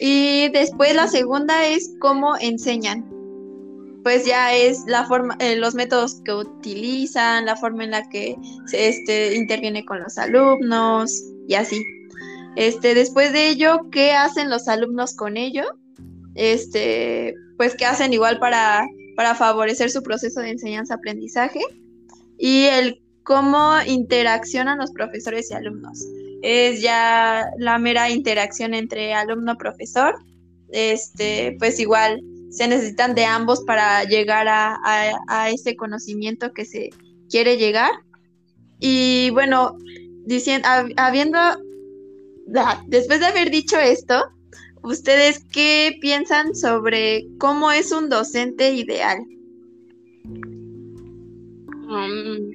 Y después la segunda es cómo enseñan, pues ya es la forma, eh, los métodos que utilizan, la forma en la que se este, interviene con los alumnos y así. Este, después de ello, ¿qué hacen los alumnos con ello? Este, pues qué hacen igual para, para favorecer su proceso de enseñanza-aprendizaje y el cómo interaccionan los profesores y alumnos. Es ya la mera interacción entre alumno-profesor. Este, pues igual se necesitan de ambos para llegar a, a, ese conocimiento que se quiere llegar. Y bueno, diciendo, habiendo, después de haber dicho esto, ¿ustedes qué piensan sobre cómo es un docente ideal? Um,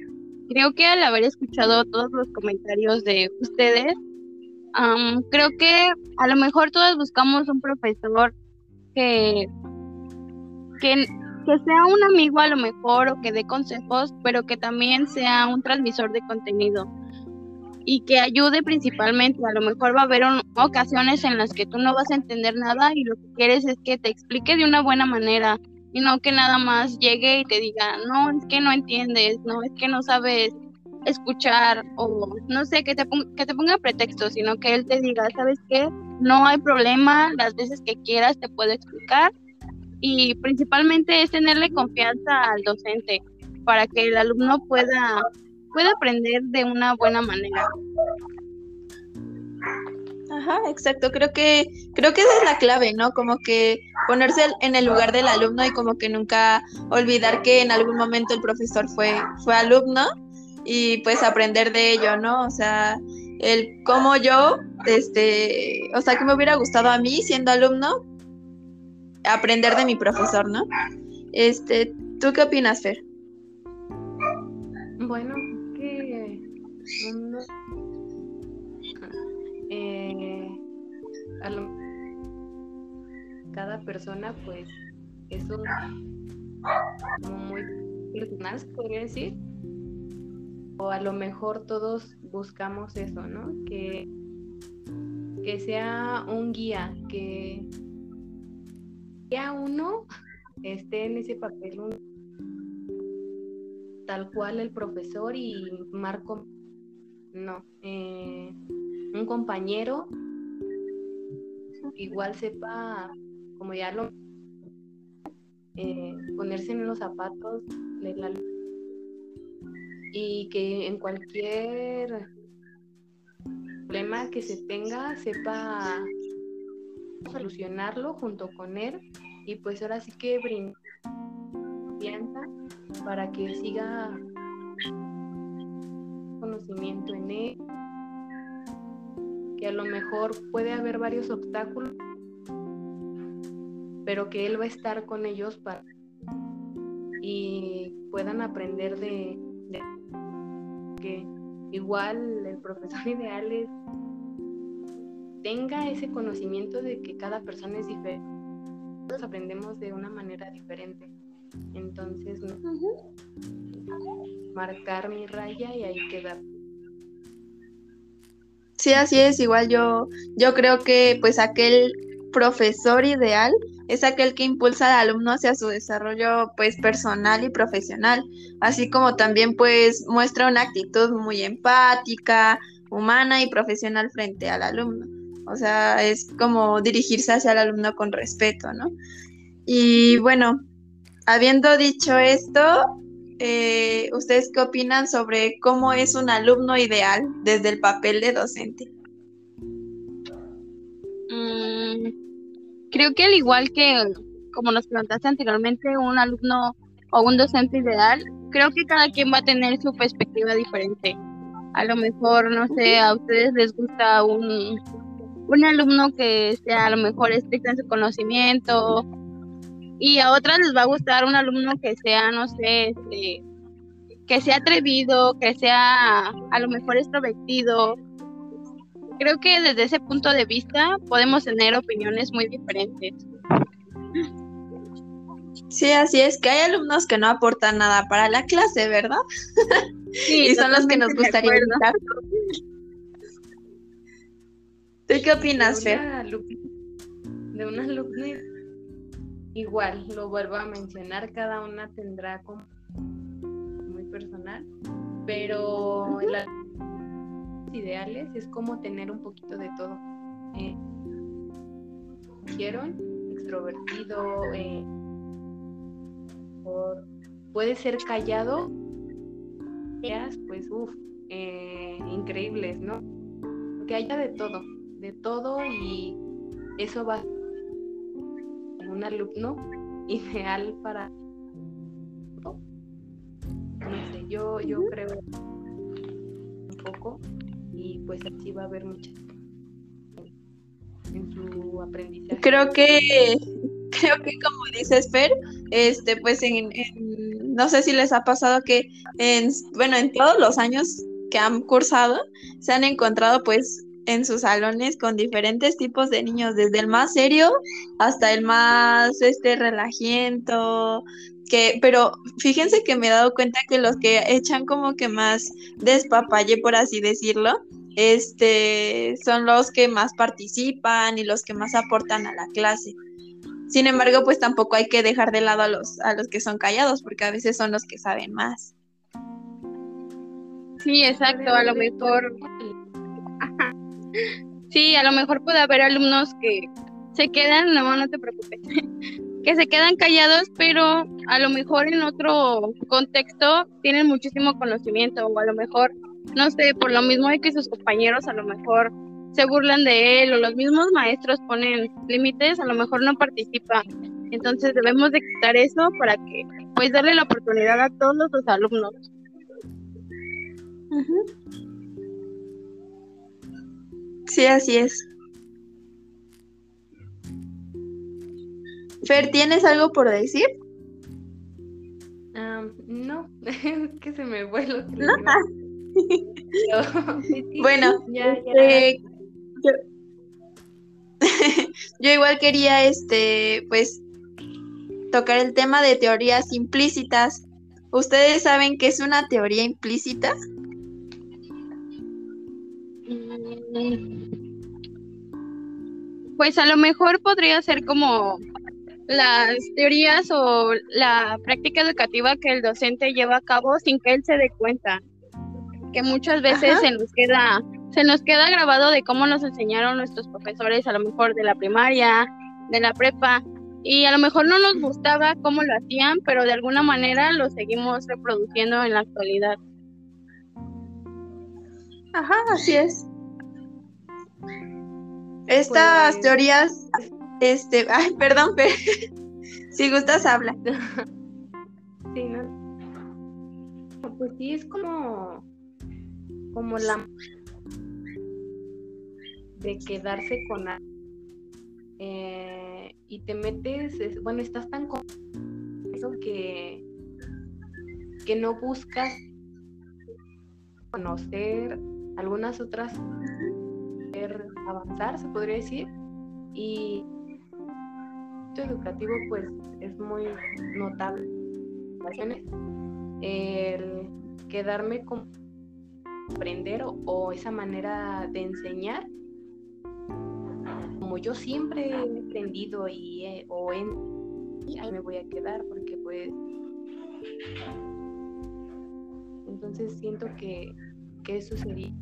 creo que al haber escuchado todos los comentarios de ustedes, um, creo que a lo mejor todos buscamos un profesor que que, sea un amigo a lo mejor o que dé consejos, pero que también sea un transmisor de contenido y que ayude principalmente. A lo mejor va a haber ocasiones en las que tú no vas a entender nada y lo que quieres es que te explique de una buena manera y no que nada más llegue y te diga, no, es que no entiendes, no, es que no sabes escuchar o no sé, que te, que te ponga pretexto, sino que él te diga, ¿sabes qué? No hay problema, las veces que quieras te puedo explicar y principalmente es tenerle confianza al docente para que el alumno pueda, pueda aprender de una buena manera. Ajá, exacto. Creo que creo que esa es la clave, ¿no? Como que ponerse en el lugar del alumno y como que nunca olvidar que en algún momento el profesor fue fue alumno y pues aprender de ello, ¿no? O sea, el cómo yo este, o sea, que me hubiera gustado a mí siendo alumno aprender de mi profesor, ¿no? Este, ¿tú qué opinas, Fer? Bueno, que eh, cada persona pues es un muy personal, podría decir. O a lo mejor todos buscamos eso, ¿no? Que, que sea un guía, que a uno esté en ese papel tal cual el profesor y Marco, no, eh, un compañero igual sepa, como ya lo, eh, ponerse en los zapatos de la y que en cualquier problema que se tenga sepa solucionarlo junto con él y pues ahora sí que brinda confianza para que siga conocimiento en él. Que a lo mejor puede haber varios obstáculos pero que él va a estar con ellos para y puedan aprender de, de que igual el profesor ideal es tenga ese conocimiento de que cada persona es diferente. Todos aprendemos de una manera diferente. Entonces, marcar mi raya y ahí quedar. Sí, así es. Igual yo, yo creo que pues aquel profesor ideal es aquel que impulsa al alumno hacia su desarrollo pues personal y profesional, así como también pues muestra una actitud muy empática, humana y profesional frente al alumno. O sea, es como dirigirse hacia el alumno con respeto, ¿no? Y bueno, habiendo dicho esto, eh, ¿ustedes qué opinan sobre cómo es un alumno ideal desde el papel de docente? Mm, creo que al igual que, como nos preguntaste anteriormente, un alumno o un docente ideal, creo que cada quien va a tener su perspectiva diferente. A lo mejor, no sé, a ustedes les gusta un, un alumno que sea a lo mejor estricto en su conocimiento y a otras les va a gustar un alumno que sea, no sé, este, que sea atrevido, que sea a lo mejor extrovertido. Creo que desde ese punto de vista podemos tener opiniones muy diferentes. Sí, así es, que hay alumnos que no aportan nada para la clase, ¿verdad? Sí, y son los que nos gustaría invitar. ¿Tú qué opinas, Fer? De una alumna igual, lo vuelvo a mencionar, cada una tendrá como muy personal, pero las ideales es como tener un poquito de todo. Eh, extrovertido, eh, puede ser callado, pues uff, eh, increíbles, ¿no? Que haya de todo, de todo y eso va a ser un alumno ideal para no sé, yo, yo creo un poco y pues así va a haber muchas en su aprendizaje. Creo que creo que como dices Fer, este pues en, no sé si les ha pasado que en bueno, en todos los años que han cursado se han encontrado pues en sus salones con diferentes tipos de niños, desde el más serio hasta el más este relajiento, que, pero fíjense que me he dado cuenta que los que echan como que más despapalle, por así decirlo, este, son los que más participan y los que más aportan a la clase. Sin embargo, pues tampoco hay que dejar de lado a los, a los que son callados, porque a veces son los que saben más. Sí, exacto, a lo mejor. Sí, a lo mejor puede haber alumnos que se quedan, no, te preocupes, que se quedan callados, pero a lo mejor en otro contexto tienen muchísimo conocimiento, o a lo mejor, no sé, por lo mismo de que sus compañeros a lo mejor se burlan de él o los mismos maestros ponen límites, a lo mejor no participa. Entonces debemos de quitar eso para que pues darle la oportunidad a todos los alumnos. Sí, así es. Fer, ¿tienes algo por decir? no, que se me vuelve. bueno, este, yo, igual quería, este, pues, tocar el tema de teorías implícitas. ¿Ustedes saben qué es una teoría implícita? Pues a lo mejor podría ser como las teorías o la práctica educativa que el docente lleva a cabo sin que él se dé cuenta, que muchas veces se nos queda se nos queda grabado de cómo nos enseñaron nuestros profesores, a lo mejor de la primaria, de la prepa, y a lo mejor no nos gustaba cómo lo hacían, pero de alguna manera lo seguimos reproduciendo en la actualidad. Ajá, así es. Estas pues, teorías, este, ay, perdón, pero si gustas habla. Sí, ¿no? Pues sí, es como, como la de quedarse con eh, y te metes, bueno, estás tan con eso que, que no buscas conocer algunas otras, avanzar, se podría decir, y educativo pues es muy notable el quedarme con aprender o esa manera de enseñar como yo siempre he aprendido y o en ahí me voy a quedar porque pues entonces siento que, que eso sería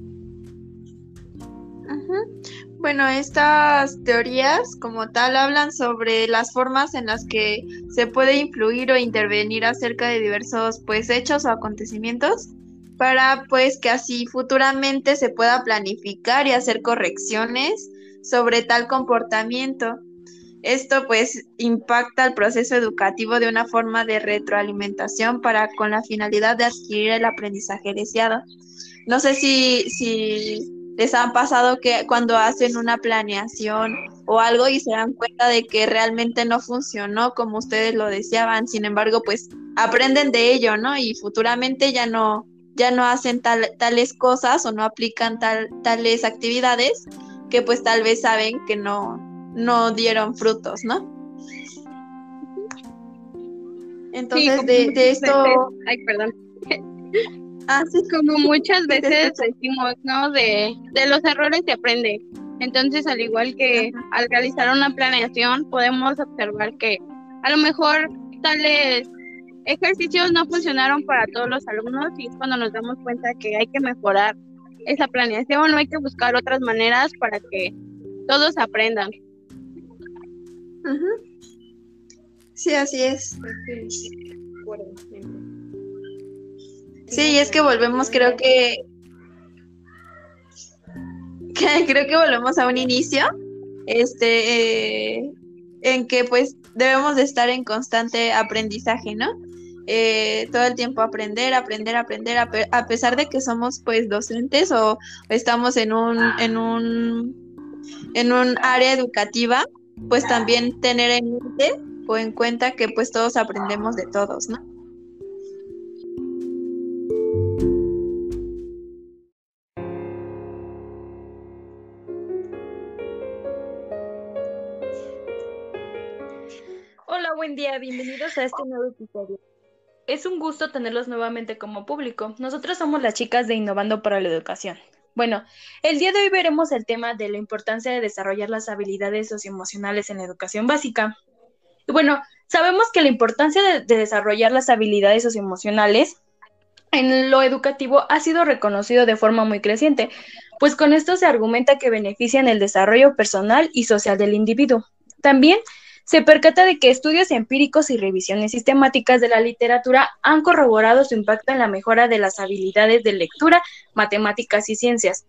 Bueno, estas teorías como tal hablan sobre las formas en las que se puede influir o intervenir acerca de diversos pues hechos o acontecimientos para pues que así futuramente se pueda planificar y hacer correcciones sobre tal comportamiento. Esto pues impacta el proceso educativo de una forma de retroalimentación para con la finalidad de adquirir el aprendizaje deseado. No sé si, si les ha pasado que cuando hacen una planeación o algo y se dan cuenta de que realmente no funcionó como ustedes lo deseaban, sin embargo, pues aprenden de ello, ¿no? Y futuramente ya no ya no hacen tales cosas o no aplican tal, tales actividades que pues tal vez saben que no, no dieron frutos, ¿no? Entonces, de, esto... ay, perdón. Así como muchas veces decimos, ¿no? De, de los errores se aprende. Entonces, al igual que al realizar una planeación, podemos observar que a lo mejor tales ejercicios no funcionaron para todos los alumnos y es cuando nos damos cuenta que hay que mejorar esa planeación, o hay que buscar otras maneras para que todos aprendan. Sí, así es. Sí, es que volvemos, creo que, creo que volvemos a un inicio, este, eh, en que pues debemos de estar en constante aprendizaje, ¿no? Eh, todo el tiempo aprender, aprender, aprender, a, pesar de que somos pues docentes o estamos en un, en un, en un área educativa, pues también tener en mente en cuenta que pues todos aprendemos de todos, ¿no? Buen día, bienvenidos a este nuevo episodio. Es un gusto tenerlos nuevamente como público. Nosotros somos las chicas de Innovando para la Educación. Bueno, el día de hoy veremos el tema de la importancia de desarrollar las habilidades socioemocionales en la educación básica. Bueno, sabemos que la importancia de, desarrollar las habilidades socioemocionales en lo educativo ha sido reconocido de forma muy creciente, pues con esto se argumenta que benefician el desarrollo personal y social del individuo. También se percata de que estudios empíricos y revisiones sistemáticas de la literatura han corroborado su impacto en la mejora de las habilidades de lectura, matemáticas y ciencias,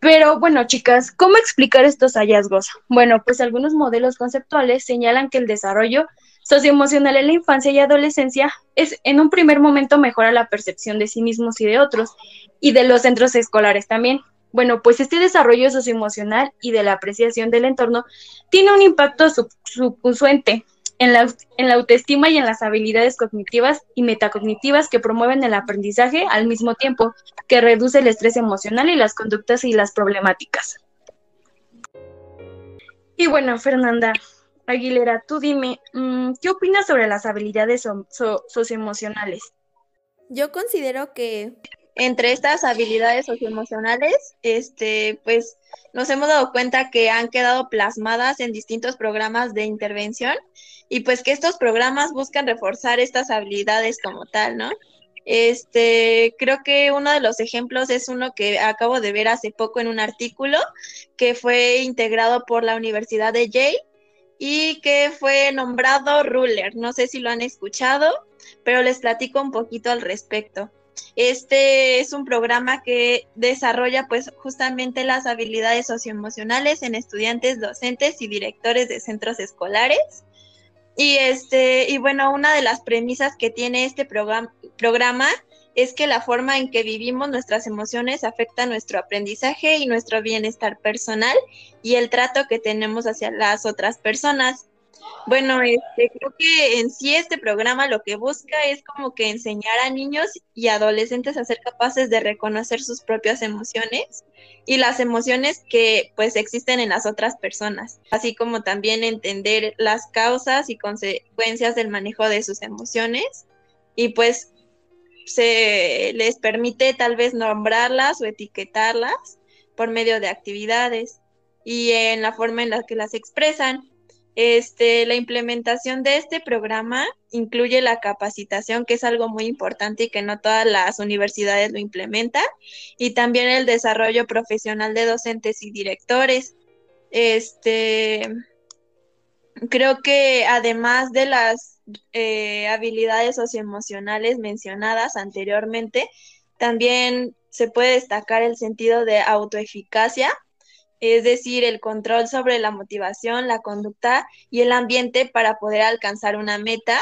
pero bueno, chicas, ¿cómo explicar estos hallazgos? Bueno, pues algunos modelos conceptuales señalan que el desarrollo socioemocional en la infancia y adolescencia es en un primer momento mejora la percepción de sí mismos y de otros y de los centros escolares también. Bueno, pues este desarrollo socioemocional y de la apreciación del entorno tiene un impacto subconsciente en la, en la autoestima y en las habilidades cognitivas y metacognitivas que promueven el aprendizaje al mismo tiempo que reduce el estrés emocional y las conductas y las problemáticas. Y bueno, Fernanda Aguilera, tú dime, mm, ¿qué opinas sobre las habilidades socioemocionales? Yo considero que entre estas habilidades socioemocionales, este, pues nos hemos dado cuenta que han quedado plasmadas en distintos programas de intervención y pues que estos programas buscan reforzar estas habilidades como tal, ¿no? Este, creo que uno de los ejemplos es uno que acabo de ver hace poco en un artículo que fue integrado por la Universidad de Yale y que fue nombrado Ruler. No sé si lo han escuchado, pero les platico un poquito al respecto. Este es un programa que desarrolla pues justamente las habilidades socioemocionales en estudiantes, docentes y directores de centros escolares. Y este, y bueno, una de las premisas que tiene este programa, programa es que la forma en que vivimos nuestras emociones afecta nuestro aprendizaje y nuestro bienestar personal y el trato que tenemos hacia las otras personas. Bueno, este, creo que en sí este programa lo que busca es como que enseñar a niños y adolescentes a ser capaces de reconocer sus propias emociones y las emociones que pues existen en las otras personas, así como también entender las causas y consecuencias del manejo de sus emociones y pues se les permite tal vez nombrarlas o etiquetarlas por medio de actividades y en la forma en la que las expresan. Este, la implementación de este programa incluye la capacitación, que es algo muy importante y que no todas las universidades lo implementan, y también el desarrollo profesional de docentes y directores. Este, creo que además de las eh, habilidades socioemocionales mencionadas anteriormente, también se puede destacar el sentido de autoeficacia, es decir, el control sobre la motivación, la conducta y el ambiente para poder alcanzar una meta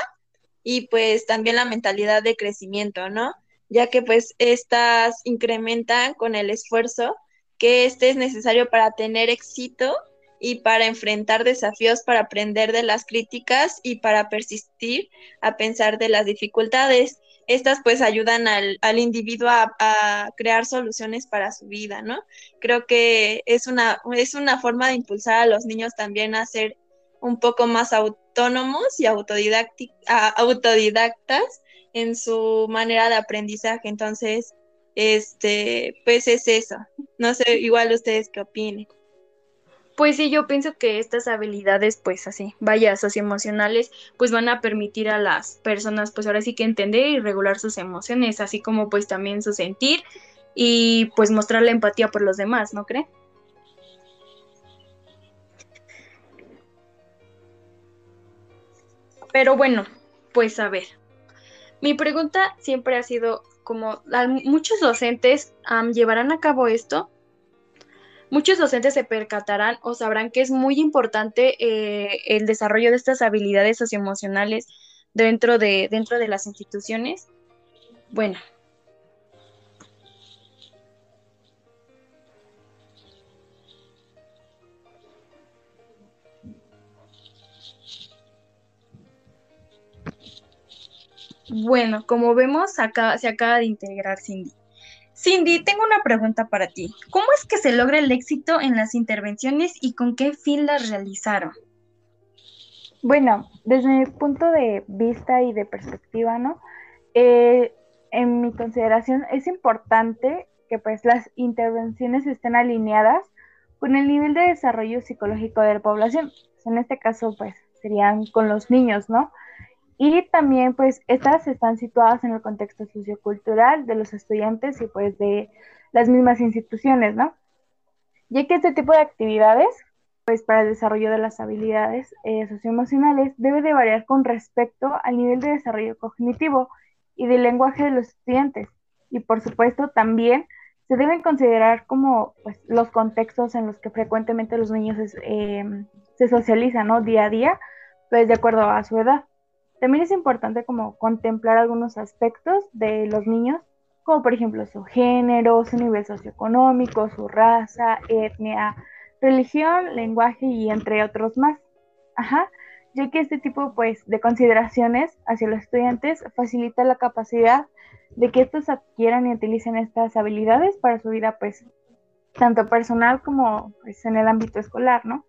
y pues también la mentalidad de crecimiento, ¿no? Ya que pues estas incrementan con el esfuerzo que este es necesario para tener éxito y para enfrentar desafíos, para aprender de las críticas y para persistir a pensar de las dificultades. Estas pues ayudan al, individuo a, crear soluciones para su vida, ¿no? Creo que es una, es una forma de impulsar a los niños también a ser un poco más autónomos y autodidactas en su manera de aprendizaje. Entonces, este, pues es eso. No sé, igual ustedes qué opinen. Pues sí, yo pienso que estas habilidades, pues así, vaya, socioemocionales, pues van a permitir a las personas, pues ahora sí que entender y regular sus emociones, así como pues también su sentir y pues mostrar la empatía por los demás, ¿no cree? Pero bueno, pues a ver, mi pregunta siempre ha sido como muchos docentes llevarán a cabo esto. Muchos docentes se percatarán o sabrán que es muy importante eh, el desarrollo de estas habilidades socioemocionales dentro de, dentro de las instituciones. Bueno, Bueno, como vemos, acá, se acaba de integrar Cindy. Cindy, tengo una pregunta para ti. ¿Cómo es que se logra el éxito en las intervenciones y con qué fin las realizaron? Bueno, desde mi punto de vista y de perspectiva, ¿no? Eh, en mi consideración es importante que pues las intervenciones estén alineadas con el nivel de desarrollo psicológico de la población. En este caso, pues serían con los niños, ¿no? Y también, pues, estas están situadas en el contexto sociocultural de los estudiantes y, pues, de las mismas instituciones, ¿no? Ya que este tipo de actividades, pues, para el desarrollo de las habilidades eh, socioemocionales, debe de variar con respecto al nivel de desarrollo cognitivo y del lenguaje de los estudiantes. Y, por supuesto, también se deben considerar como pues, los contextos en los que frecuentemente los niños eh, se socializan, ¿no? Día a día, pues, de acuerdo a su edad. También es importante como contemplar algunos aspectos de los niños, como por ejemplo su género, su nivel socioeconómico, su raza, etnia, religión, lenguaje y entre otros más. Ajá, ya que este tipo pues de consideraciones hacia los estudiantes facilita la capacidad de que estos adquieran y utilicen estas habilidades para su vida pues tanto personal como pues en el ámbito escolar, ¿no?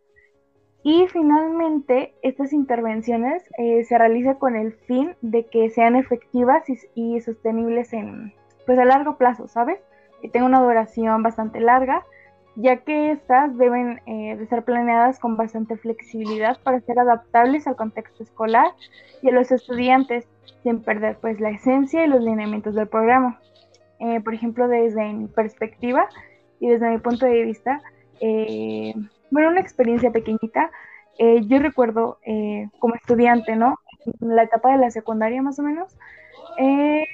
Y finalmente, estas intervenciones eh, se realizan con el fin de que sean efectivas y, sostenibles en, pues a largo plazo, ¿sabes? Que tengan una duración bastante larga, ya que estas deben eh, de ser planeadas con bastante flexibilidad para ser adaptables al contexto escolar y a los estudiantes, sin perder pues la esencia y los lineamientos del programa. Eh, por ejemplo, desde mi perspectiva y desde mi punto de vista, bueno, una experiencia pequeñita. Eh, yo recuerdo eh, como estudiante, ¿no? En la etapa de la secundaria más o menos, eh,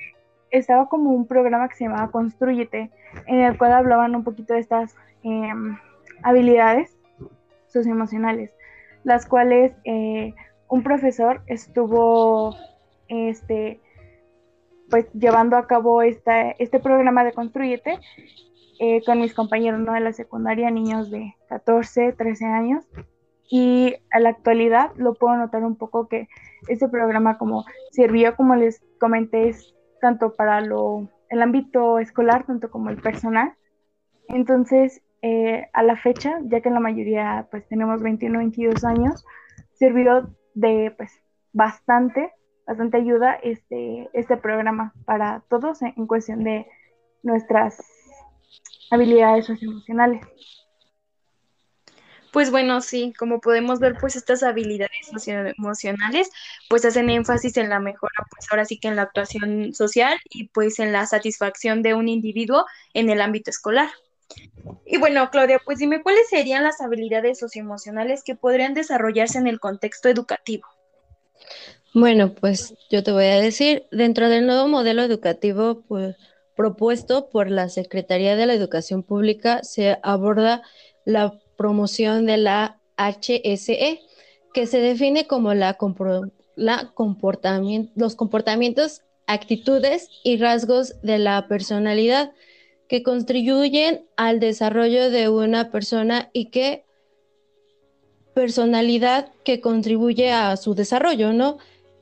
estaba como un programa que se llamaba Construyete, en el cual hablaban un poquito de estas em, habilidades socioemocionales, las cuales un profesor estuvo este, pues llevando a cabo esta, este programa de Construyete eh, con mis compañeros ¿no? de la secundaria, niños de 14, 13 años. Y a la actualidad lo puedo notar un poco que este programa como sirvió, como les comenté, tanto para lo, el ámbito escolar, tanto como el personal. Entonces, eh, a la fecha, ya que la mayoría pues tenemos 21, 22 años, sirvió de pues bastante, bastante ayuda este, este programa para todos en cuestión de nuestras habilidades socioemocionales. Pues bueno, sí, como podemos ver, pues estas habilidades socioemocionales pues hacen énfasis en la mejora, pues ahora sí que en la actuación social y pues en la satisfacción de un individuo en el ámbito escolar. Y bueno, Claudia, pues dime cuáles serían las habilidades socioemocionales que podrían desarrollarse en el contexto educativo. Bueno, pues yo te voy a decir, dentro del nuevo modelo educativo, pues propuesto por la Secretaría de la Educación Pública se aborda la promoción de la HSE, que se define como la, la los comportamientos, actitudes y rasgos de la personalidad que contribuyen al desarrollo de una persona y que personalidad que contribuye a su desarrollo, ¿no?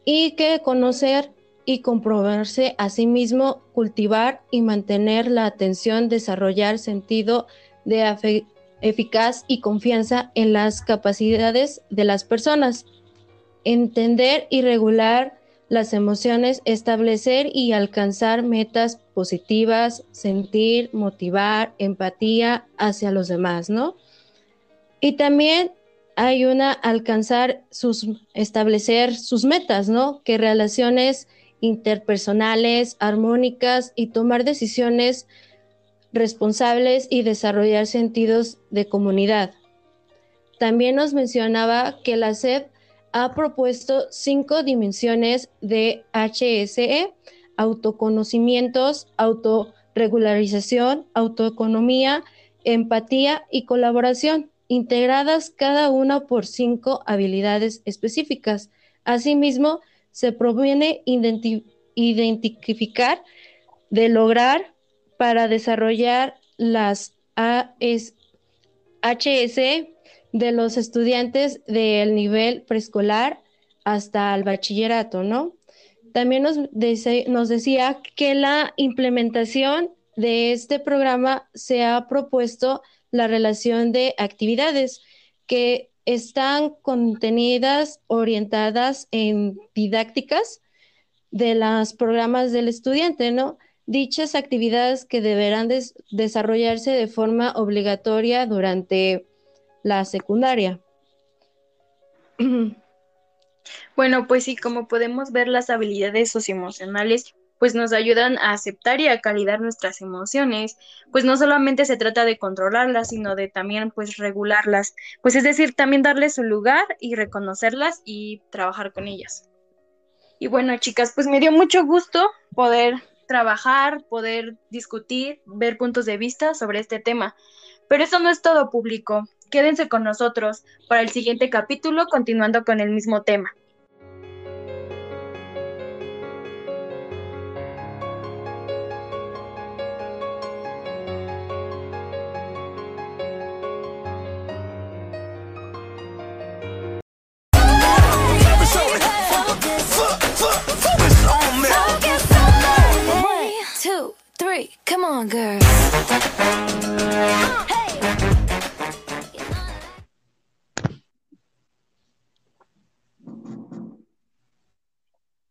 Y que conocer y comprobarse a sí mismo, cultivar y mantener la atención, desarrollar sentido de eficaz y confianza en las capacidades de las personas, entender y regular las emociones, establecer y alcanzar metas positivas, sentir, motivar, empatía hacia los demás, ¿no? Y también hay una alcanzar sus, establecer sus metas, ¿no? Que relaciones interpersonales, armónicas y tomar decisiones responsables y desarrollar sentidos de comunidad. También nos mencionaba que la SED ha propuesto cinco dimensiones de HSE, autoconocimientos, autorregularización, autoeconomía, empatía y colaboración, integradas cada una por cinco habilidades específicas. Asimismo, se proviene identificar de lograr para desarrollar las HSE de los estudiantes del nivel preescolar hasta el bachillerato, ¿no? También nos, nos decía que la implementación de este programa se ha propuesto la relación de actividades que están contenidas, orientadas en didácticas de los programas del estudiante, ¿no? Dichas actividades que deberán desarrollarse de forma obligatoria durante la secundaria. Bueno, pues sí, como podemos ver, las habilidades socioemocionales pues nos ayudan a aceptar y a calidar nuestras emociones, pues no solamente se trata de controlarlas, sino de también pues regularlas, pues es decir, también darles su lugar y reconocerlas y trabajar con ellas. Y bueno, chicas, pues me dio mucho gusto poder trabajar, poder discutir, ver puntos de vista sobre este tema. Pero eso no es todo público. Quédense con nosotros para el siguiente capítulo continuando con el mismo tema.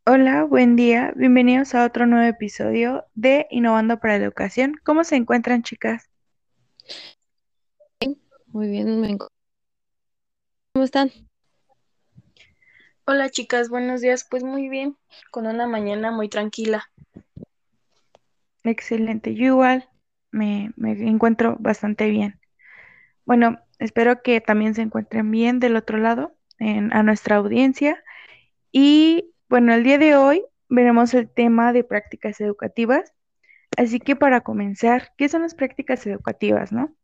Hola, buen día. Bienvenidos a otro nuevo episodio de Innovando para la Educación. ¿Cómo se encuentran, chicas? Muy bien, me ¿cómo están? Hola, chicas, buenos días. Pues muy bien, con una mañana muy tranquila. Excelente. Yo igual me, encuentro bastante bien. Bueno, espero que también se encuentren bien del otro lado, en, a nuestra audiencia. Y bueno, el día de hoy veremos el tema de prácticas educativas. Así que para comenzar, ¿qué son las prácticas educativas, no?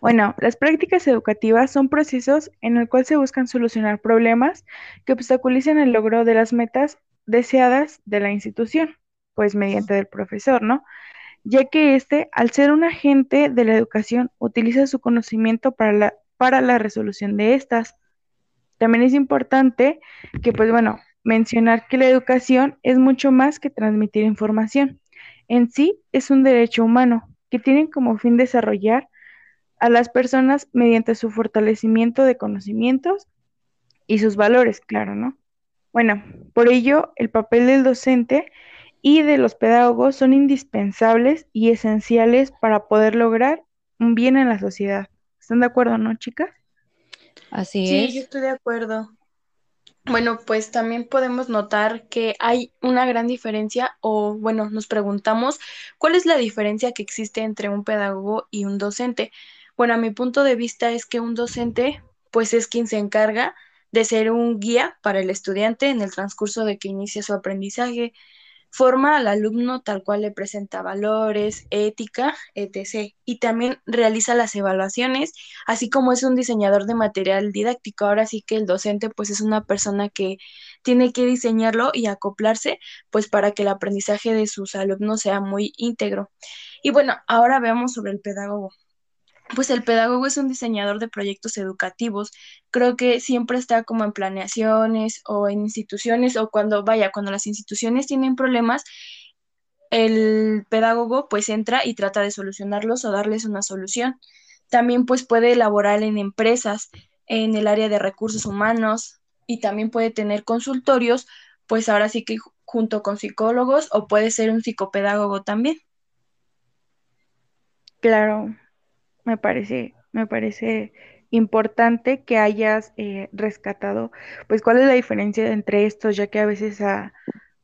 Bueno, las prácticas educativas son procesos en el cual se buscan solucionar problemas que obstaculicen el logro de las metas deseadas de la institución pues mediante del profesor, ¿no? Ya que éste, al ser un agente de la educación, utiliza su conocimiento para la, para la resolución de estas. También es importante que, pues bueno, mencionar que la educación es mucho más que transmitir información. En sí es un derecho humano que tiene como fin desarrollar a las personas mediante su fortalecimiento de conocimientos y sus valores, claro, ¿no? Bueno, por ello el papel del docente y de los pedagogos son indispensables y esenciales para poder lograr un bien en la sociedad. ¿Están de acuerdo, no, chicas? Así sí, es. yo estoy de acuerdo. Bueno, pues también podemos notar que hay una gran diferencia o bueno, nos preguntamos cuál es la diferencia que existe entre un pedagogo y un docente. Bueno, a mi punto de vista es que un docente pues es quien se encarga de ser un guía para el estudiante en el transcurso de que inicia su aprendizaje, forma al alumno tal cual le presenta valores, ética, etc. Y también realiza las evaluaciones, así como es un diseñador de material didáctico. Ahora sí que el docente pues es una persona que tiene que diseñarlo y acoplarse pues para que el aprendizaje de sus alumnos sea muy íntegro. Y bueno, ahora veamos sobre el pedagogo pues el pedagogo es un diseñador de proyectos educativos. Creo que siempre está como en planeaciones o en instituciones o cuando vaya, cuando las instituciones tienen problemas, el pedagogo pues entra y trata de solucionarlos o darles una solución. También pues puede elaborar en empresas, en el área de recursos humanos y también puede tener consultorios, pues ahora sí que junto con psicólogos o puede ser un psicopedagogo también. Claro, me parece, me parece importante que hayas eh, rescatado, pues cuál es la diferencia entre estos, ya que a veces a,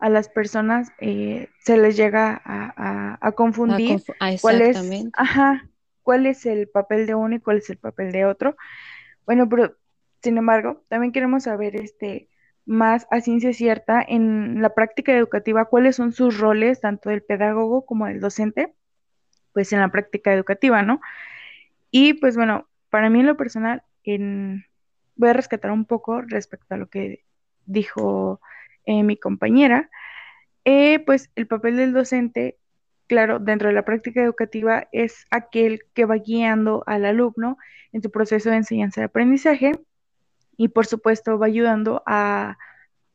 las personas eh, se les llega a, confundir cuál es, ajá, cuál es el papel de uno y cuál es el papel de otro. Bueno, pero sin embargo, también queremos saber este más a ciencia cierta en la práctica educativa cuáles son sus roles tanto del pedagogo como del docente, pues en la práctica educativa, ¿no? Y pues bueno, para mí en lo personal, en, voy a rescatar un poco respecto a lo que dijo eh, mi compañera. Eh, pues el papel del docente, claro, dentro de la práctica educativa es aquel que va guiando al alumno en su proceso de enseñanza y aprendizaje y por supuesto va ayudando a,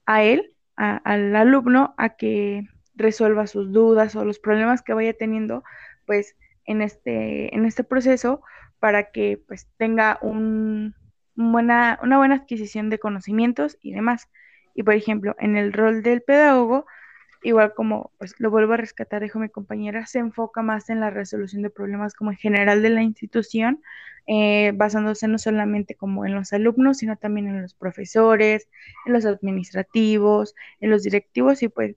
él, al alumno, a que resuelva sus dudas o los problemas que vaya teniendo, pues en este, en este proceso para que pues tenga un, buena, una buena adquisición de conocimientos y demás. Y por ejemplo, en el rol del pedagogo, igual como pues lo vuelvo a rescatar, dijo mi compañera, se enfoca más en la resolución de problemas como en general de la institución, eh, basándose no solamente como en los alumnos, sino también en los profesores, en los administrativos, en los directivos y pues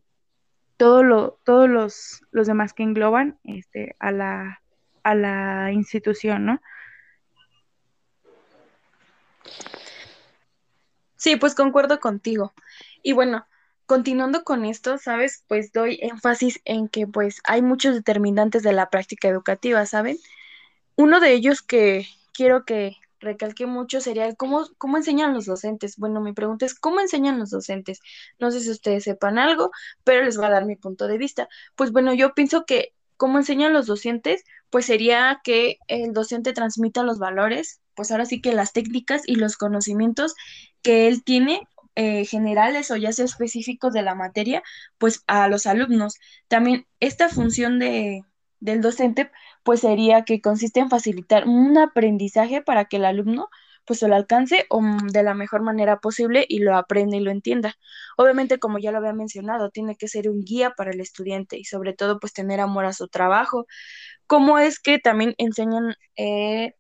todo lo, todos los, demás que engloban este, a, la, a la institución, ¿no? Sí, pues concuerdo contigo. Y bueno, continuando con esto, ¿sabes? Pues doy énfasis en que pues hay muchos determinantes de la práctica educativa, ¿saben? Uno de ellos que quiero que recalque mucho sería cómo, cómo enseñan los docentes. Bueno, mi pregunta es, ¿cómo enseñan los docentes? No sé si ustedes sepan algo, pero les voy a dar mi punto de vista. Pues bueno, yo pienso que cómo enseñan los docentes, pues sería que el docente transmita los valores, pues ahora sí que las técnicas y los conocimientos que él tiene eh, generales o ya sea específicos de la materia, pues a los alumnos. También esta función de, del docente, pues sería que consiste en facilitar un aprendizaje para que el alumno pues se lo alcance o mm, de la mejor manera posible y lo aprenda y lo entienda. Obviamente, como ya lo había mencionado, tiene que ser un guía para el estudiante y sobre todo pues tener amor a su trabajo. ¿Cómo es que también enseñan eh,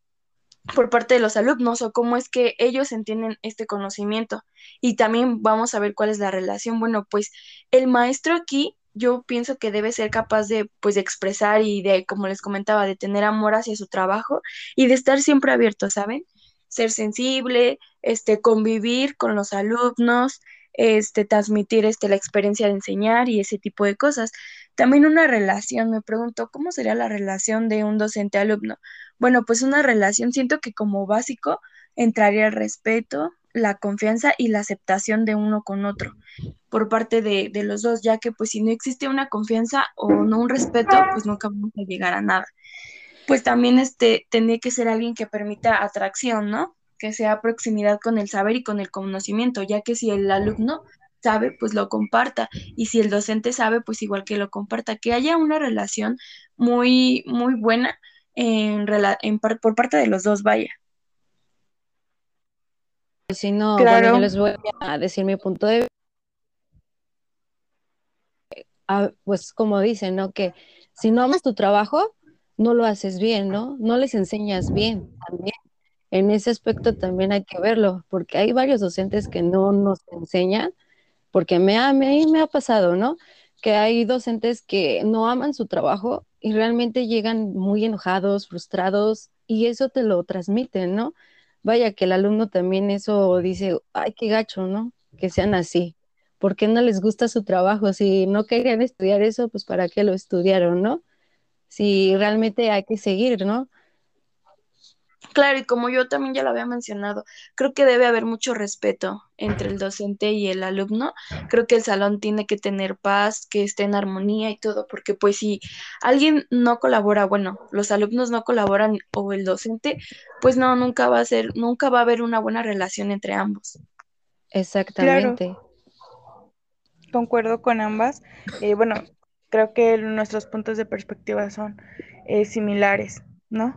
por parte de los alumnos o cómo es que ellos entienden este conocimiento? Y también vamos a ver cuál es la relación. Bueno, pues el maestro aquí yo pienso que debe ser capaz de pues de expresar y de como les comentaba de tener amor hacia su trabajo y de estar siempre abierto, ¿saben? Ser sensible, este, convivir con los alumnos, este, transmitir este, la experiencia de enseñar y ese tipo de cosas. También una relación, me pregunto, ¿cómo sería la relación de un docente-alumno? Bueno, pues una relación, siento que como básico entraría el respeto, la confianza y la aceptación de uno con otro por parte de, de, los dos, ya que pues si no existe una confianza o no un respeto, pues nunca vamos a llegar a nada pues también este, tendría que ser alguien que permita atracción, ¿no? Que sea proximidad con el saber y con el conocimiento, ya que si el alumno sabe, pues lo comparta, y si el docente sabe, pues igual que lo comparta, que haya una relación muy, muy buena en, en por parte de los dos, vaya. Si no, claro. yo les voy a decir mi punto de vista. Ah, pues como dicen, ¿no? Que si no amas tu trabajo, no lo haces bien, ¿no? No les enseñas bien también. En ese aspecto también hay que verlo, porque hay varios docentes que no nos enseñan, porque me ha, me, me ha pasado, ¿no? Que hay docentes que no aman su trabajo y realmente llegan muy enojados, frustrados, y eso te lo transmiten, ¿no? Vaya que el alumno también eso dice, ay, qué gacho, ¿no? Que sean así. por qué no les gusta su trabajo. Si no querían estudiar eso, pues para qué lo estudiaron, ¿no? Si realmente hay que seguir, ¿no? Claro, y como yo también ya lo había mencionado, creo que debe haber mucho respeto entre el docente y el alumno. Creo que el salón tiene que tener paz, que esté en armonía y todo, porque pues si alguien no colabora, bueno, los alumnos no colaboran o el docente, pues no, nunca va a ser, nunca va a haber una buena relación entre ambos. Exactamente. Concuerdo con ambas. Eh, bueno, creo que nuestros puntos de perspectiva son eh, similares, ¿no?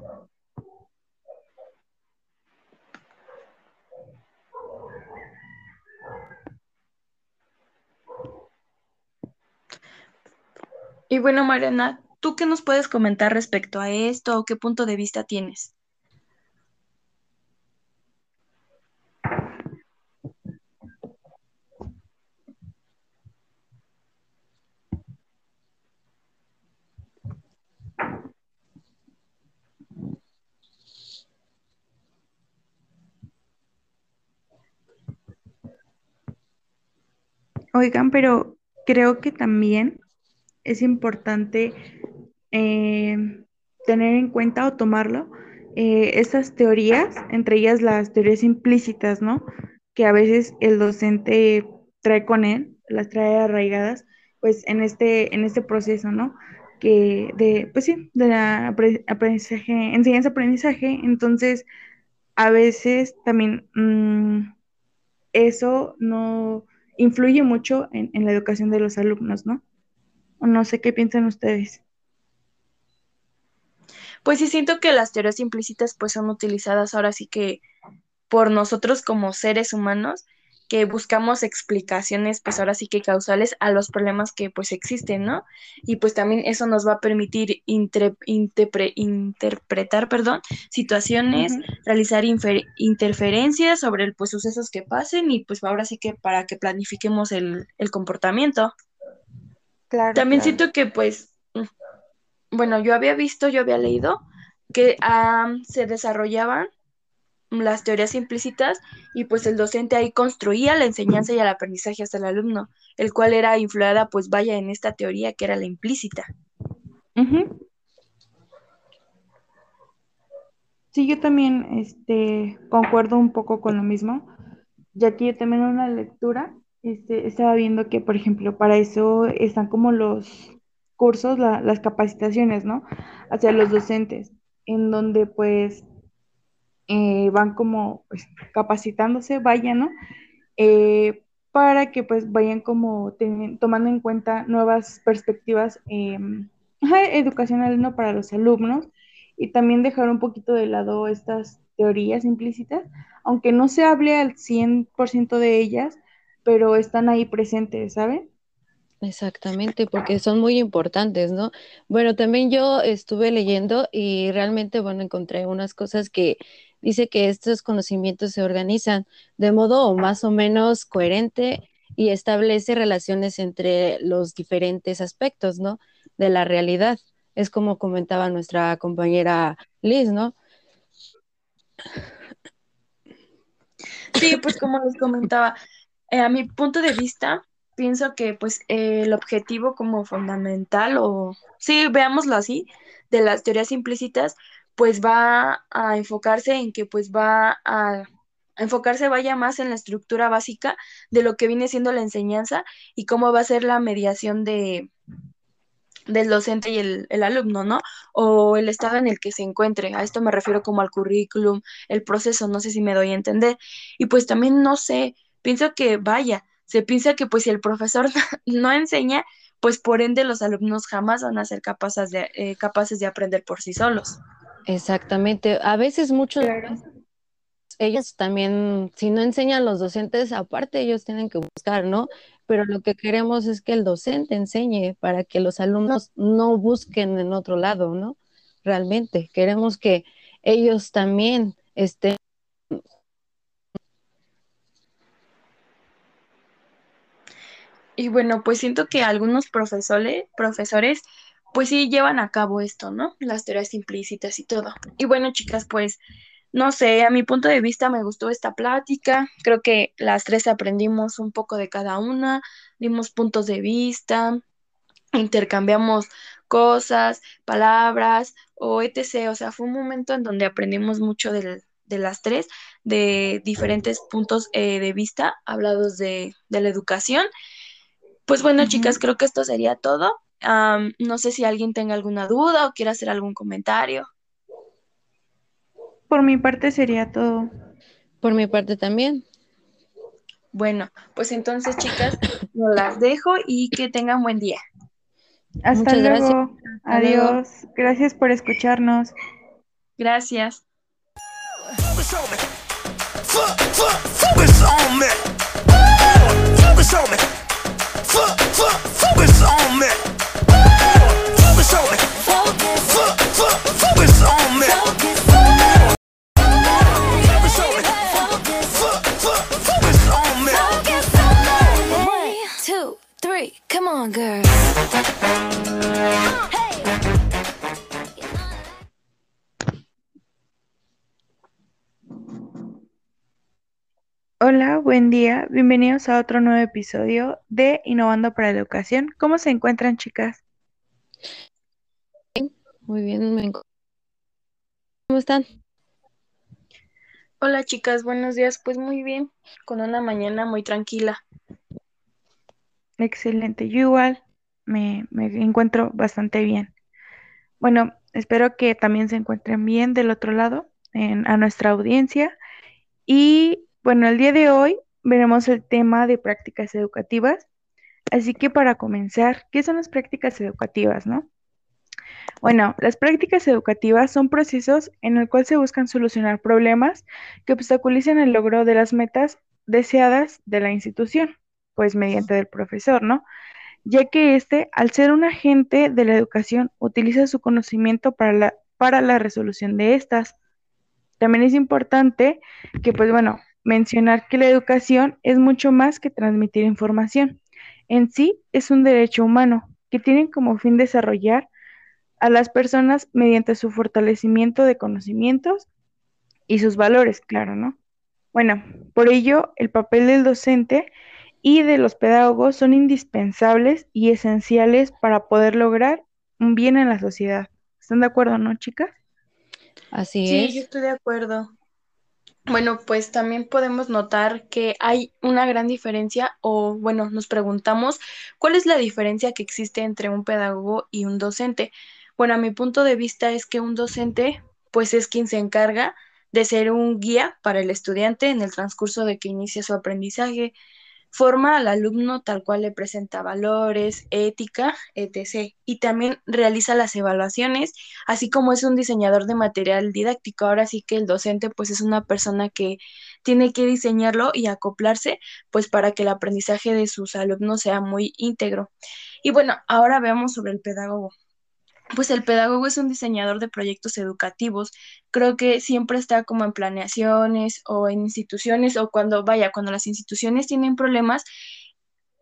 Y bueno, Mariana, ¿tú qué nos puedes comentar respecto a esto o qué punto de vista tienes? Oigan, pero creo que también es importante eh, tener en cuenta o tomarlo eh, esas teorías, entre ellas las teorías implícitas, ¿no? Que a veces el docente trae con él, las trae arraigadas, pues en este, en este proceso, ¿no? Que de, pues sí, de la aprendizaje, enseñanza-aprendizaje, entonces a veces también mm, eso no influye mucho en, en la educación de los alumnos, ¿no? no sé qué piensan ustedes. Pues sí, siento que las teorías implícitas pues son utilizadas ahora sí que por nosotros como seres humanos que buscamos explicaciones pues ahora sí que causales a los problemas que pues existen, ¿no? Y pues también eso nos va a permitir interpretar, perdón, situaciones, realizar interferencias sobre el, pues sucesos que pasen y pues ahora sí que para que planifiquemos el, el comportamiento. También siento que pues, mm, bueno, yo había visto, yo había leído que se desarrollaban las teorías implícitas y pues el docente ahí construía la enseñanza y el aprendizaje hasta el alumno, el cual era influida pues vaya en esta teoría que era la implícita. Sí, yo también este, concuerdo un poco con lo mismo, ya que yo también una lectura este, estaba viendo que, por ejemplo, para eso están como los cursos, las capacitaciones, ¿no? Hacia los docentes, en donde pues eh, van como pues, capacitándose, vayan, ¿no? Eh, para que pues vayan como tomando en cuenta nuevas perspectivas em, educacionales, ¿no? Para los alumnos y también dejar un poquito de lado estas teorías implícitas, aunque no se hable al 100% de ellas, pero están ahí presentes, ¿saben? Exactamente, porque son muy importantes, ¿no? Bueno, también yo estuve leyendo y realmente, bueno, encontré unas cosas que dice que estos conocimientos se organizan de modo más o menos coherente y establece relaciones entre los diferentes aspectos, ¿no? De la realidad. Es como comentaba nuestra compañera Liz, ¿no? Sí, pues como les comentaba, eh, a mi punto de vista, pienso que pues el objetivo como fundamental, o sí, veámoslo así, de las teorías implícitas, pues va a enfocarse en que pues va a, enfocarse vaya más en la estructura básica de lo que viene siendo la enseñanza y cómo va a ser la mediación de del docente y el, el, alumno, ¿no? O el estado en el que se encuentre. A esto me refiero como al currículum, el proceso, no sé si me doy a entender. Y pues también no sé, pienso que vaya, se piensa que pues si el profesor no enseña, pues por ende los alumnos jamás van a ser capaces de, eh, capaces de aprender por sí solos. Exactamente. A veces muchos ellos también, si no enseñan los docentes, aparte ellos tienen que buscar, ¿no? Pero lo que queremos es que el docente enseñe para que los alumnos no busquen en otro lado, ¿no? Realmente, queremos que ellos también estén Y bueno, pues siento que algunos profesores, profesores, pues sí llevan a cabo esto, ¿no? Las teorías implícitas y todo. Y bueno, chicas, pues no sé, a mi punto de vista me gustó esta plática. Creo que las tres aprendimos un poco de cada una, dimos puntos de vista, intercambiamos cosas, palabras o etc. O sea, fue un momento en donde aprendimos mucho de, las tres, de diferentes puntos eh, de vista hablados de, la educación. Pues bueno, chicas, creo que esto sería todo. No sé si alguien tenga alguna duda o quiera hacer algún comentario. Por mi parte sería todo. Por mi parte también. Bueno, pues entonces, chicas, no las dejo y que tengan buen día. Hasta luego. Adiós. Gracias por escucharnos. Gracias. On. Hola, buen día. Bienvenidos a otro nuevo episodio de Innovando para Educación. ¿Cómo se encuentran, chicas? Muy bien, me ¿Cómo están? Hola, chicas, buenos días. Pues muy bien, con una mañana muy tranquila. Excelente, yo igual me, encuentro bastante bien. Bueno, espero que también se encuentren bien del otro lado, en, a nuestra audiencia. Y bueno, el día de hoy veremos el tema de prácticas educativas. Así que para comenzar, ¿qué son las prácticas educativas, no? Bueno, las prácticas educativas son procesos en el cual se buscan solucionar problemas que obstaculicen el logro de las metas deseadas de la institución pues mediante del profesor, ¿no? Ya que éste, al ser un agente de la educación, utiliza su conocimiento para la, para la resolución de estas. También es importante que, pues bueno, mencionar que la educación es mucho más que transmitir información. En sí es un derecho humano que tiene como fin desarrollar a las personas mediante su fortalecimiento de conocimientos y sus valores, claro, ¿no? Bueno, por ello, el papel del docente y de los pedagogos son indispensables y esenciales para poder lograr un bien en la sociedad. ¿Están de acuerdo, no, chicas? Así es. Sí, yo estoy de acuerdo. Bueno, pues también podemos notar que hay una gran diferencia o bueno, nos preguntamos cuál es la diferencia que existe entre un pedagogo y un docente. Bueno, a mi punto de vista es que un docente pues es quien se encarga de ser un guía para el estudiante en el transcurso de que inicia su aprendizaje, Forma al alumno tal cual le presenta valores, ética, etc. Y también realiza las evaluaciones, así como es un diseñador de material didáctico. Ahora sí que el docente pues es una persona que tiene que diseñarlo y acoplarse pues para que el aprendizaje de sus alumnos sea muy íntegro. Y bueno, ahora veamos sobre el pedagogo pues el pedagogo es un diseñador de proyectos educativos. Creo que siempre está como en planeaciones o en instituciones o cuando vaya, cuando las instituciones tienen problemas,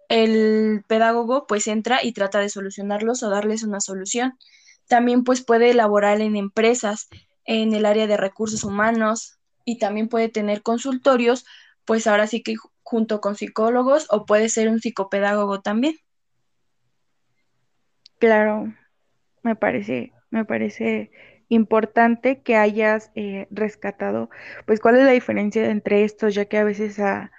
el pedagogo pues entra y trata de solucionarlos o darles una solución. También pues puede elaborar en empresas, en el área de recursos humanos y también puede tener consultorios, pues ahora sí que junto con psicólogos o puede ser un psicopedagogo también. Claro, me parece, me parece importante que hayas eh, rescatado, pues cuál es la diferencia entre estos, ya que a veces a,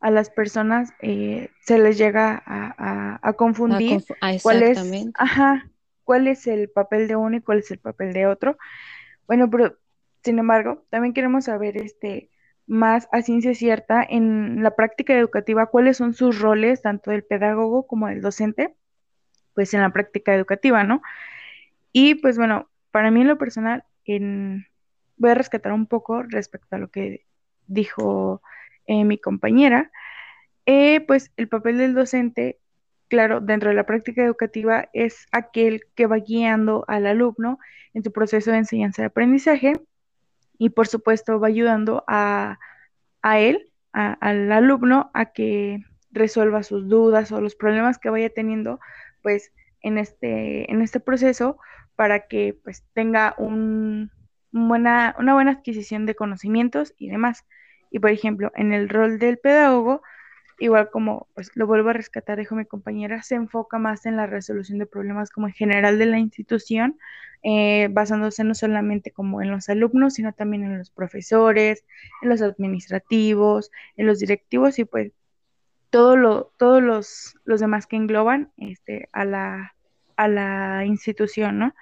las personas eh, se les llega a, confundir cuál es, ajá, cuál es el papel de uno y cuál es el papel de otro. Bueno, pero sin embargo, también queremos saber este más a ciencia cierta en la práctica educativa cuáles son sus roles tanto del pedagogo como del docente, pues en la práctica educativa, ¿no? Y pues bueno, para mí en lo personal, voy a rescatar un poco respecto a lo que dijo eh, mi compañera. Eh, pues el papel del docente, claro, dentro de la práctica educativa es aquel que va guiando al alumno en su proceso de enseñanza y aprendizaje y por supuesto va ayudando a, él, al alumno, a que resuelva sus dudas o los problemas que vaya teniendo, pues en este, en este proceso para que pues tenga una buena adquisición de conocimientos y demás. Y por ejemplo, en el rol del pedagogo, igual como pues lo vuelvo a rescatar, dijo mi compañera, se enfoca más en la resolución de problemas como en general de la institución, eh, basándose no solamente como en los alumnos, sino también en los profesores, en los administrativos, en los directivos y pues todo lo, todos los, los demás que engloban este, a, la, a la institución, ¿no?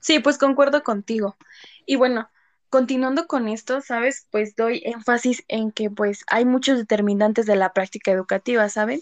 Sí, pues concuerdo contigo. Y bueno, continuando con esto, ¿sabes? Pues doy énfasis en que pues hay muchos determinantes de la práctica educativa, ¿saben?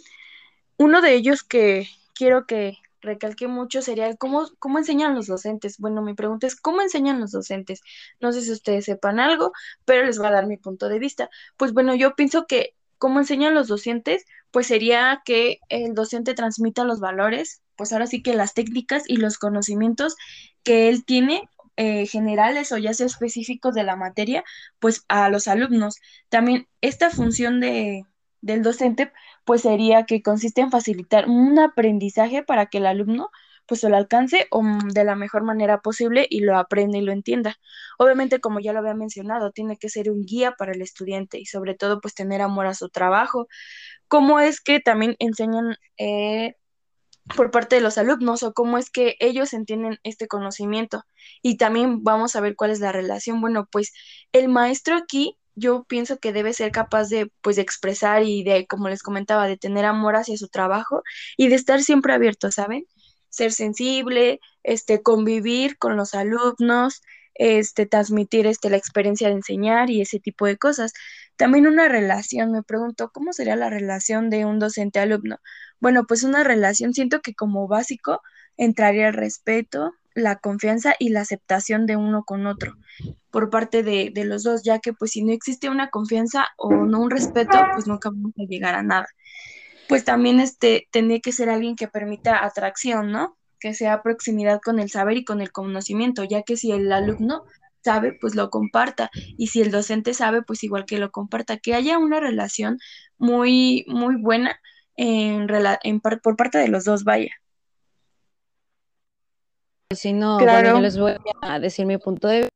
Uno de ellos que quiero que recalque mucho sería cómo, cómo enseñan los docentes. Bueno, mi pregunta es, ¿cómo enseñan los docentes? No sé si ustedes sepan algo, pero les voy a dar mi punto de vista. Pues bueno, yo pienso que cómo enseñan los docentes, pues sería que el docente transmita los valores, pues ahora sí que las técnicas y los conocimientos que él tiene eh, generales o ya sea específicos de la materia, pues a los alumnos. También esta función de, del docente, pues sería que consiste en facilitar un aprendizaje para que el alumno pues lo alcance o, mm, de la mejor manera posible y lo aprenda y lo entienda. Obviamente, como ya lo había mencionado, tiene que ser un guía para el estudiante y sobre todo pues tener amor a su trabajo. ¿Cómo es que también enseñan eh, por parte de los alumnos o cómo es que ellos entienden este conocimiento. Y también vamos a ver cuál es la relación. Bueno, pues el maestro aquí yo pienso que debe ser capaz de pues de expresar y de como les comentaba de tener amor hacia su trabajo y de estar siempre abierto, ¿saben? Ser sensible, este convivir con los alumnos, este transmitir este la experiencia de enseñar y ese tipo de cosas. También una relación, me pregunto, ¿cómo sería la relación de un docente alumno? Bueno, pues una relación, siento que como básico entraría el respeto, la confianza y la aceptación de uno con otro por parte de, de, los dos, ya que pues si no existe una confianza o no un respeto, pues nunca vamos a llegar a nada. Pues también este, tendría que ser alguien que permita atracción, ¿no? Que sea proximidad con el saber y con el conocimiento, ya que si el alumno sabe, pues lo comparta, y si el docente sabe, pues igual que lo comparta, que haya una relación muy, muy buena en, en por parte de los dos, vaya. Si no, bueno, yo les voy a decir mi punto de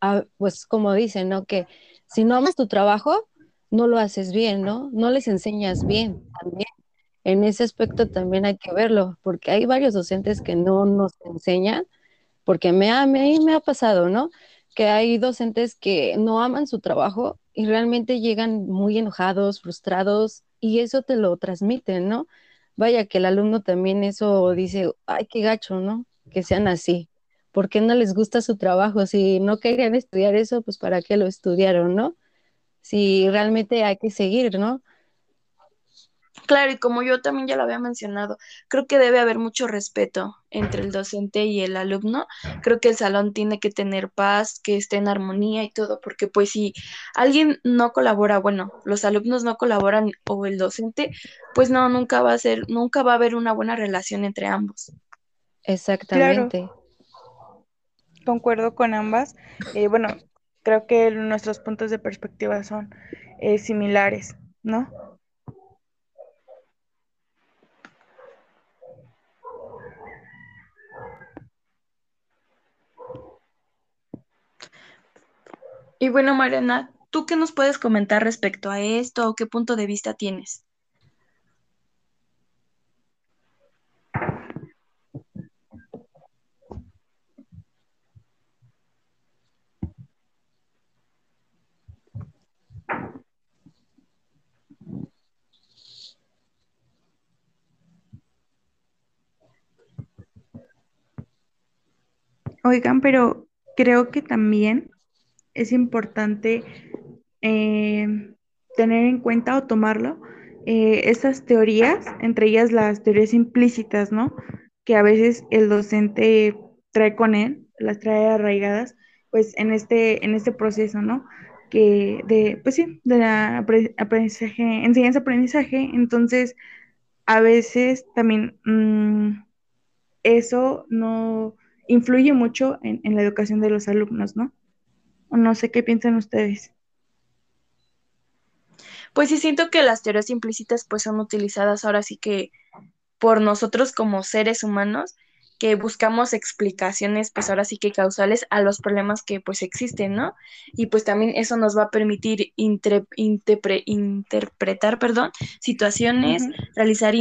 ah, pues como dicen, ¿no? Que si no amas tu trabajo, no lo haces bien, ¿no? No les enseñas bien también. En ese aspecto también hay que verlo, porque hay varios docentes que no nos enseñan, porque me a mí me ha pasado, ¿no? Que hay docentes que no aman su trabajo y realmente llegan muy enojados, frustrados y eso te lo transmiten, ¿no? Vaya que el alumno también eso dice, ay, qué gacho, ¿no? Que sean así. ¿Por qué no les gusta su trabajo? Si no querían estudiar eso, pues para qué lo estudiaron, ¿no? Si realmente hay que seguir, ¿no? Claro, y como yo también ya lo había mencionado, creo que debe haber mucho respeto entre el docente y el alumno. Creo que el salón tiene que tener paz, que esté en armonía y todo, porque pues si alguien no colabora, bueno, los alumnos no colaboran o el docente, pues no, nunca va a ser, nunca va a haber una buena relación entre ambos. Exactamente. Concuerdo con ambas. Eh, bueno, creo que nuestros puntos de perspectiva son eh, similares, ¿no? Y bueno, Mariana, ¿tú qué nos puedes comentar respecto a esto qué punto de vista tienes? Oigan, pero creo que también es importante eh, tener en cuenta o tomarlo eh, esas teorías, entre ellas las teorías implícitas, ¿no? Que a veces el docente trae con él, las trae arraigadas, pues en este, en este proceso, ¿no? Que de, pues sí, de la aprendizaje, enseñanza-aprendizaje, entonces a veces también mm, eso no influye mucho en, la educación de los alumnos, ¿no? no sé qué piensan ustedes. Pues sí, siento que las teorías implícitas pues son utilizadas ahora sí que por nosotros como seres humanos que buscamos explicaciones, pues ahora sí que causales a los problemas que pues existen, ¿no? Y pues también eso nos va a permitir interpretar, perdón, situaciones, realizar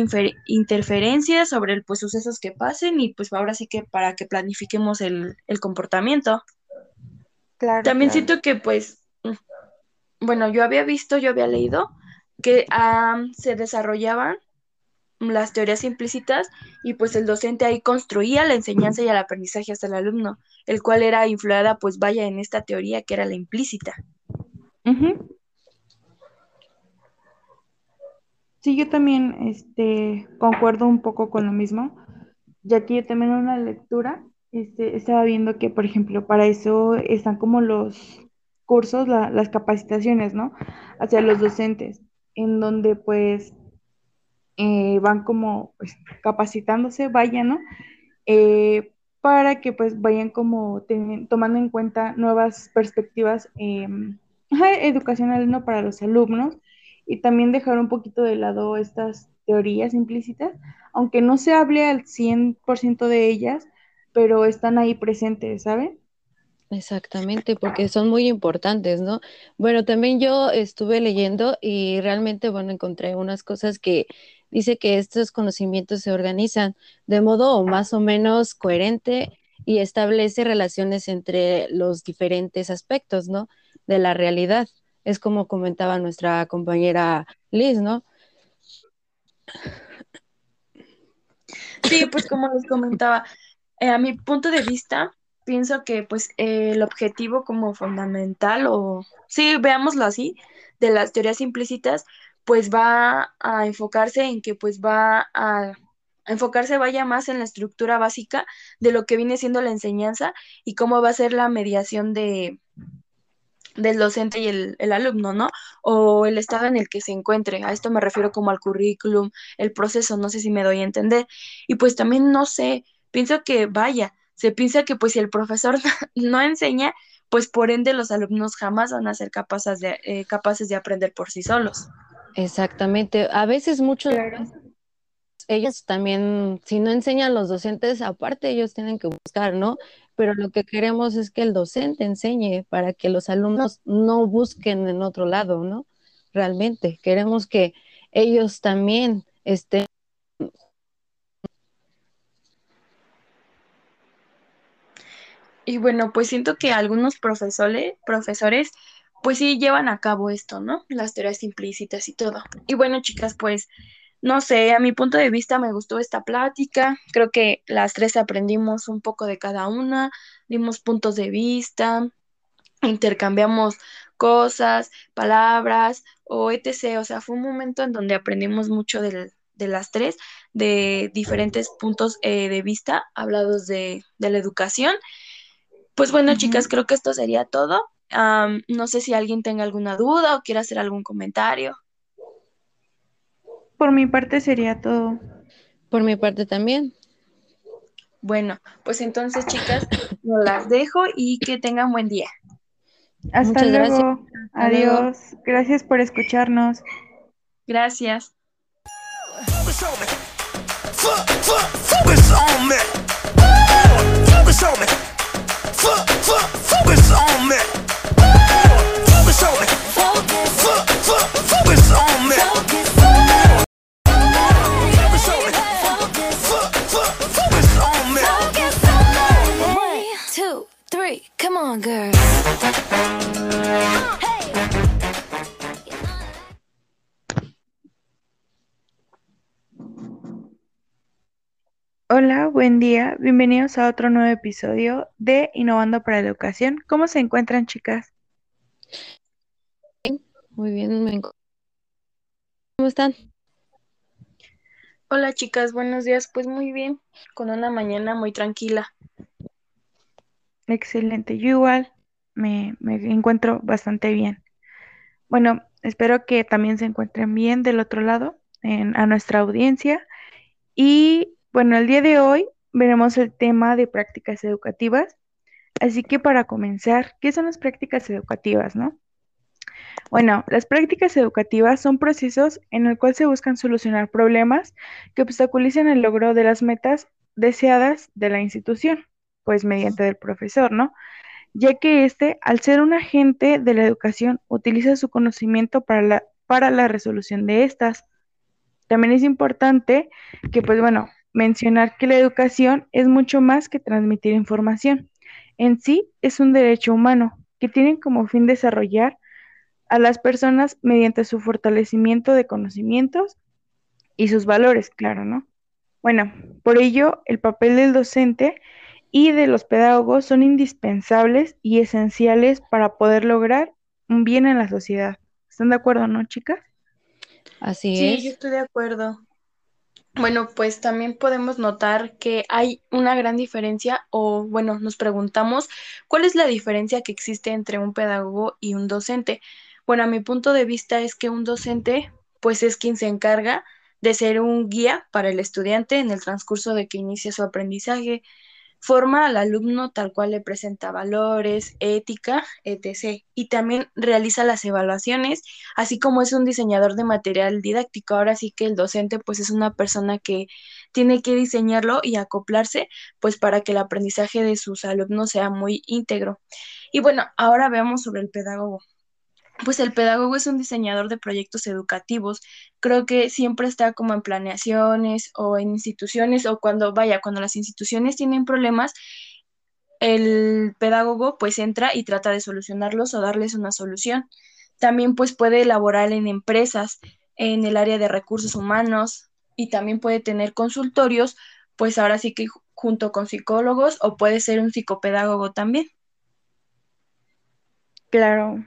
interferencias sobre el, pues sucesos que pasen y pues ahora sí que para que planifiquemos el, comportamiento. Claro, también siento que pues, mm, bueno, yo había visto, yo había leído que se desarrollaban las teorías implícitas y pues el docente ahí construía la enseñanza y el aprendizaje hasta el alumno, el cual era influida pues vaya en esta teoría que era la implícita. Sí, yo también este, concuerdo un poco con lo mismo, ya que yo también en una lectura este, estaba viendo que, por ejemplo, para eso están como los cursos, las capacitaciones, ¿no? Hacia los docentes, en donde pues eh, van como pues, capacitándose, vayan, ¿no? Eh, para que pues vayan como tomando en cuenta nuevas perspectivas em, educacionales ¿no? para los alumnos y también dejar un poquito de lado estas teorías implícitas, aunque no se hable al 100% de ellas, pero están ahí presentes, ¿saben? Exactamente, porque son muy importantes, ¿no? Bueno, también yo estuve leyendo y realmente, bueno, encontré unas cosas que dice que estos conocimientos se organizan de modo más o menos coherente y establece relaciones entre los diferentes aspectos, ¿no? De la realidad. Es como comentaba nuestra compañera Liz, ¿no? Sí, pues como les comentaba, eh, a mi punto de vista, pienso que pues el objetivo como fundamental o sí, veámoslo así, de las teorías implícitas, pues va a enfocarse en que pues va a, enfocarse vaya más en la estructura básica de lo que viene siendo la enseñanza y cómo va a ser la mediación de del docente y el, el, alumno, ¿no? O el estado en el que se encuentre. A esto me refiero como al currículum, el proceso, no sé si me doy a entender. Y pues también no sé, pienso que vaya, se piensa que pues si el profesor no enseña, pues por ende los alumnos jamás van a ser capaces de, eh, capaces de aprender por sí solos. Exactamente. A veces muchos ellos también, si no enseñan los docentes, aparte ellos tienen que buscar, ¿no? Pero lo que queremos es que el docente enseñe para que los alumnos no busquen en otro lado, ¿no? Realmente queremos que ellos también estén Y bueno, pues siento que algunos profesores, profesores, pues sí llevan a cabo esto, ¿no? Las teorías implícitas y todo. Y bueno, chicas, pues no sé, a mi punto de vista me gustó esta plática. Creo que las tres aprendimos un poco de cada una, dimos puntos de vista, intercambiamos cosas, palabras o etc. O sea, fue un momento en donde aprendimos mucho de las tres, de diferentes puntos eh, de vista hablados de, de la educación. Pues bueno, chicas, creo que esto sería todo. No sé si alguien tenga alguna duda o quiera hacer algún comentario. Por mi parte sería todo. Por mi parte también. Bueno, pues entonces, chicas, no las dejo y que tengan buen día. Hasta luego. Adiós. Gracias por escucharnos. Gracias. focus on me. Focus on me. Focus on me. Two, three, come on, girl. Hola, buen día. Bienvenidos a otro nuevo episodio de Innovando para la Educación. ¿Cómo se encuentran, chicas? Muy bien, ¿cómo están? Hola, chicas, buenos días. Pues muy bien, con una mañana muy tranquila. Excelente. Yo igual me, encuentro bastante bien. Bueno, espero que también se encuentren bien del otro lado, en, a nuestra audiencia. Y bueno, el día de hoy veremos el tema de prácticas educativas. Así que para comenzar, ¿qué son las prácticas educativas, no? Bueno, las prácticas educativas son procesos en el cual se buscan solucionar problemas que obstaculicen el logro de las metas deseadas de la institución, pues mediante el profesor, ¿no? Ya que éste, al ser un agente de la educación, utiliza su conocimiento para la, para la resolución de estas. También es importante que, pues bueno, mencionar que la educación es mucho más que transmitir información. En sí, es un derecho humano que tiene como fin desarrollar a las personas mediante su fortalecimiento de conocimientos y sus valores, claro, ¿no? Bueno, por ello, el papel del docente y de los pedagogos son indispensables y esenciales para poder lograr un bien en la sociedad. ¿Están de acuerdo, no, chicas? Así Sí, es. yo estoy de acuerdo. Bueno, pues también podemos notar que hay una gran diferencia o bueno, nos preguntamos cuál es la diferencia que existe entre un pedagogo y un docente. Bueno, a mi punto de vista es que un docente pues es quien se encarga de ser un guía para el estudiante en el transcurso de que inicia su aprendizaje. Forma al alumno tal cual le presenta valores, ética, etc. Y también realiza las evaluaciones, así como es un diseñador de material didáctico. Ahora sí que el docente pues es una persona que tiene que diseñarlo y acoplarse pues para que el aprendizaje de sus alumnos sea muy íntegro. Y bueno, ahora veamos sobre el pedagogo. Pues el pedagogo es un diseñador de proyectos educativos. Creo que siempre está como en planeaciones o en instituciones o cuando vaya, cuando las instituciones tienen problemas, el pedagogo pues entra y trata de solucionarlos o darles una solución. También pues puede elaborar en empresas, en el área de recursos humanos y también puede tener consultorios, pues ahora sí que junto con psicólogos o puede ser un psicopedagogo también. Claro,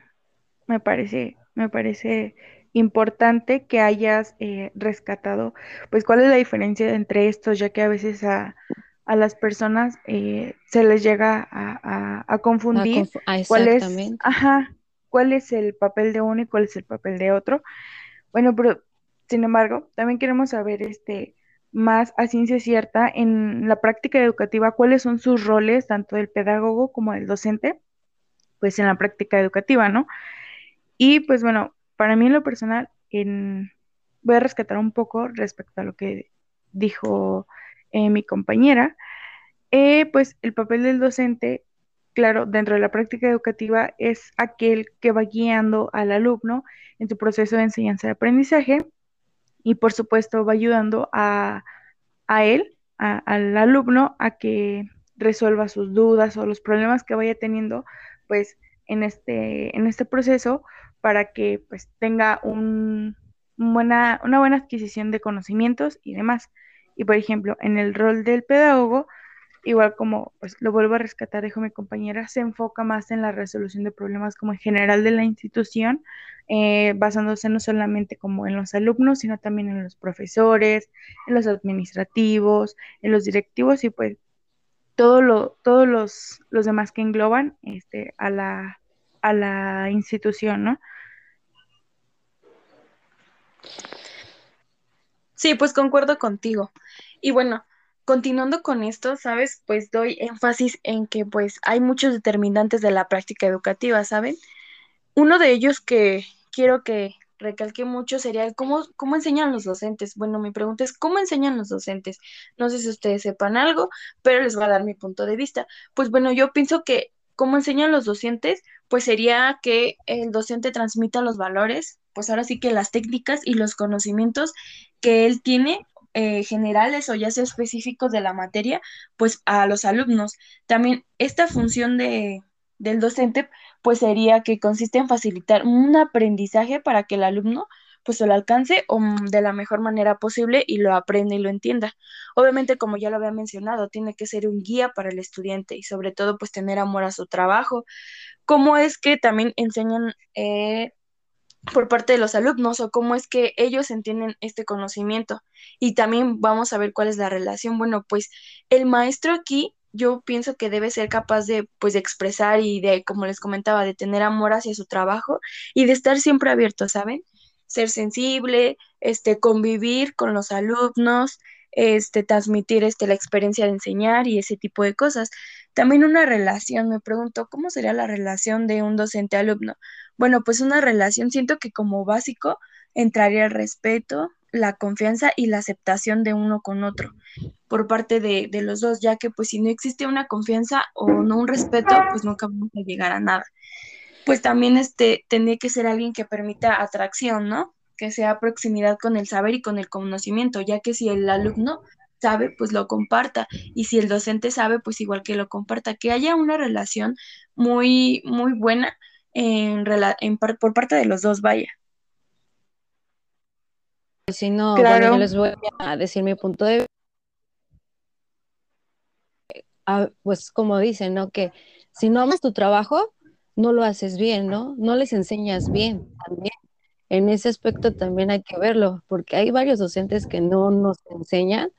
me parece, me parece importante que hayas eh, rescatado, pues cuál es la diferencia entre estos, ya que a veces a, a las personas eh, se les llega a, a- a confundir confu- cuál es, ajá, cuál es el papel de uno y cuál es el papel de otro. Bueno, pero sin embargo, también queremos saber este más a ciencia cierta en la práctica educativa, cuáles son sus roles, tanto del pedagogo como del docente, pues en la práctica educativa, ¿no? Y pues bueno, para mí en lo personal, en, voy a rescatar un poco respecto a lo que dijo eh, mi compañera. Eh, pues el papel del docente, claro, dentro de la práctica educativa es aquel que va guiando al alumno en su proceso de enseñanza y aprendizaje y por supuesto va ayudando a, a él, al alumno, a que resuelva sus dudas o los problemas que vaya teniendo, pues en este, en este proceso para que pues tenga un, buena, una buena adquisición de conocimientos y demás. Y por ejemplo, en el rol del pedagogo, igual como pues lo vuelvo a rescatar, dijo mi compañera, se enfoca más en la resolución de problemas como en general de la institución, eh, basándose no solamente como en los alumnos, sino también en los profesores, en los administrativos, en los directivos y pues todo lo, todos los, los demás que engloban este, a, la, a la institución, ¿no? Sí, pues concuerdo contigo. Y bueno, continuando con esto, ¿sabes? Pues doy énfasis en que pues hay muchos determinantes de la práctica educativa, ¿saben? Uno de ellos que quiero que recalque mucho sería cómo, cómo enseñan los docentes. Bueno, mi pregunta es, ¿cómo enseñan los docentes? No sé si ustedes sepan algo, pero les voy a dar mi punto de vista. Pues bueno, yo pienso que cómo enseñan los docentes, pues sería que el docente transmita los valores, pues ahora sí que las técnicas y los conocimientos que él tiene. eh, generales o ya sea específicos de la materia, pues a los alumnos. También esta función de, del docente pues sería que consiste en facilitar un aprendizaje para que el alumno pues lo alcance o, mm, de la mejor manera posible y lo aprenda y lo entienda. Obviamente, como ya lo había mencionado, tiene que ser un guía para el estudiante y sobre todo pues tener amor a su trabajo. ¿Cómo es que también enseñan eh, por parte de los alumnos o cómo es que ellos entienden este conocimiento? Y también vamos a ver cuál es la relación. Bueno, pues el maestro aquí yo pienso que debe ser capaz de, pues, de expresar y de, como les comentaba, de tener amor hacia su trabajo y de estar siempre abierto, ¿saben? Ser sensible, este, convivir con los alumnos, este, transmitir este, la experiencia de enseñar y ese tipo de cosas. También una relación, me pregunto, ¿cómo sería la relación de un docente-alumno? Bueno, pues una relación, siento que como básico entraría el respeto, la confianza y la aceptación de uno con otro por parte de, de, los dos, ya que pues si no existe una confianza o no un respeto, pues nunca vamos a llegar a nada. Pues también este, tendría que ser alguien que permita atracción, ¿no? Que sea proximidad con el saber y con el conocimiento, ya que si el alumno sabe, pues lo comparta, y si el docente sabe, pues igual que lo comparta, que haya una relación muy, muy buena en, en, por parte de los dos, vaya. Si no, bueno, yo les voy a decir mi punto de vista. Pues como dicen, ¿no? Que si no amas tu trabajo, no lo haces bien, ¿no? No les enseñas bien también. En ese aspecto también hay que verlo, porque hay varios docentes que no nos enseñan,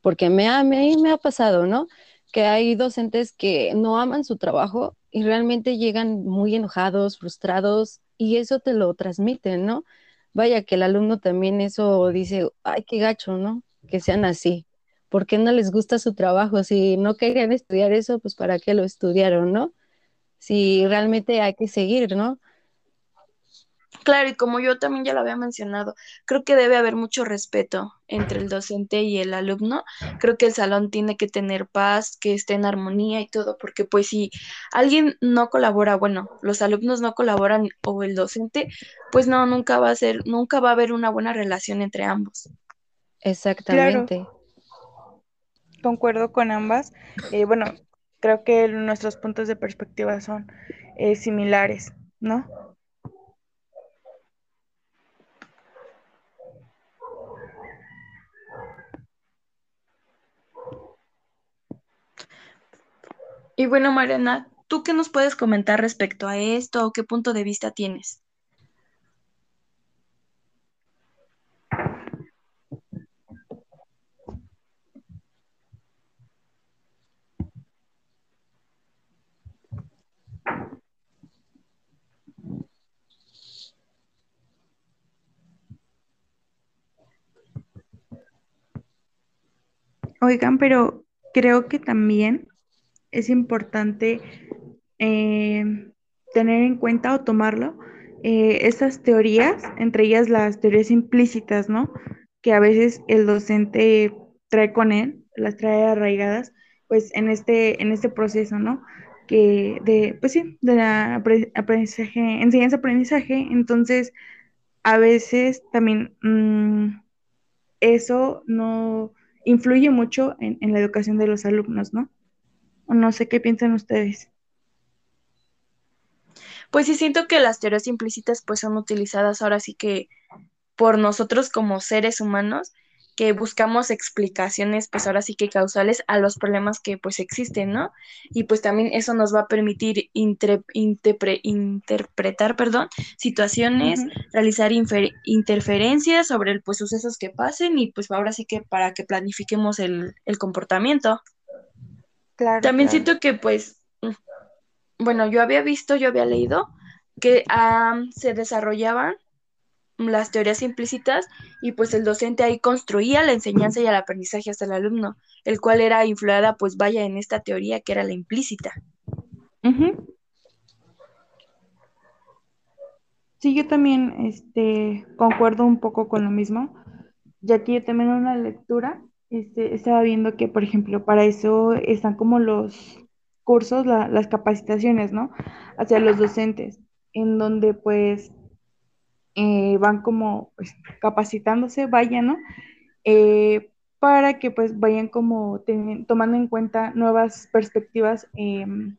porque me a mí me ha pasado, ¿no? Que hay docentes que no aman su trabajo y realmente llegan muy enojados, frustrados, y eso te lo transmiten, ¿no? vaya que el alumno también eso dice, ay, qué gacho, ¿no? Que sean así. ¿Por qué no les gusta su trabajo? Si no querían estudiar eso, pues para qué lo estudiaron, ¿no? Si realmente hay que seguir, ¿no? Claro, y como yo también ya lo había mencionado, creo que debe haber mucho respeto entre el docente y el alumno. Creo que el salón tiene que tener paz, que esté en armonía y todo, porque pues si alguien no colabora, bueno, los alumnos no colaboran o el docente, pues no, nunca va a ser, nunca va a haber una buena relación entre ambos. Exactamente. Concuerdo con ambas. Eh, bueno, creo que nuestros puntos de perspectiva son eh, similares, ¿no? Y bueno, Mariana, ¿tú qué nos puedes comentar respecto a esto o qué punto de vista tienes? Oigan, pero creo que también es importante eh, tener en cuenta o tomarlo eh, esas teorías, entre ellas las teorías implícitas, ¿no? Que a veces el docente trae con él, las trae arraigadas, pues en este, en este proceso, ¿no? Que de, pues sí, de la aprendizaje, enseñanza-aprendizaje, entonces a veces también mm, eso no influye mucho en, en la educación de los alumnos, ¿no? no sé qué piensan ustedes. Pues sí, siento que las teorías implícitas pues son utilizadas ahora sí que por nosotros como seres humanos que buscamos explicaciones pues ahora sí que causales a los problemas que pues existen, ¿no? Y pues también eso nos va a permitir interpretar, perdón, situaciones, realizar interferencias sobre el, pues sucesos que pasen y pues ahora sí que para que planifiquemos el, el comportamiento. También siento que pues, mm, bueno, yo había visto, yo había leído que se desarrollaban las teorías implícitas y pues el docente ahí construía la enseñanza y el aprendizaje hasta el alumno, el cual era influida pues vaya en esta teoría que era la implícita. Sí, yo también este, concuerdo un poco con lo mismo, ya que yo también una lectura este, estaba viendo que, por ejemplo, para eso están como los cursos, las capacitaciones, ¿no? Hacia los docentes, en donde pues eh, van como pues, capacitándose, vayan, ¿no? Eh, para que pues vayan como tomando en cuenta nuevas perspectivas em,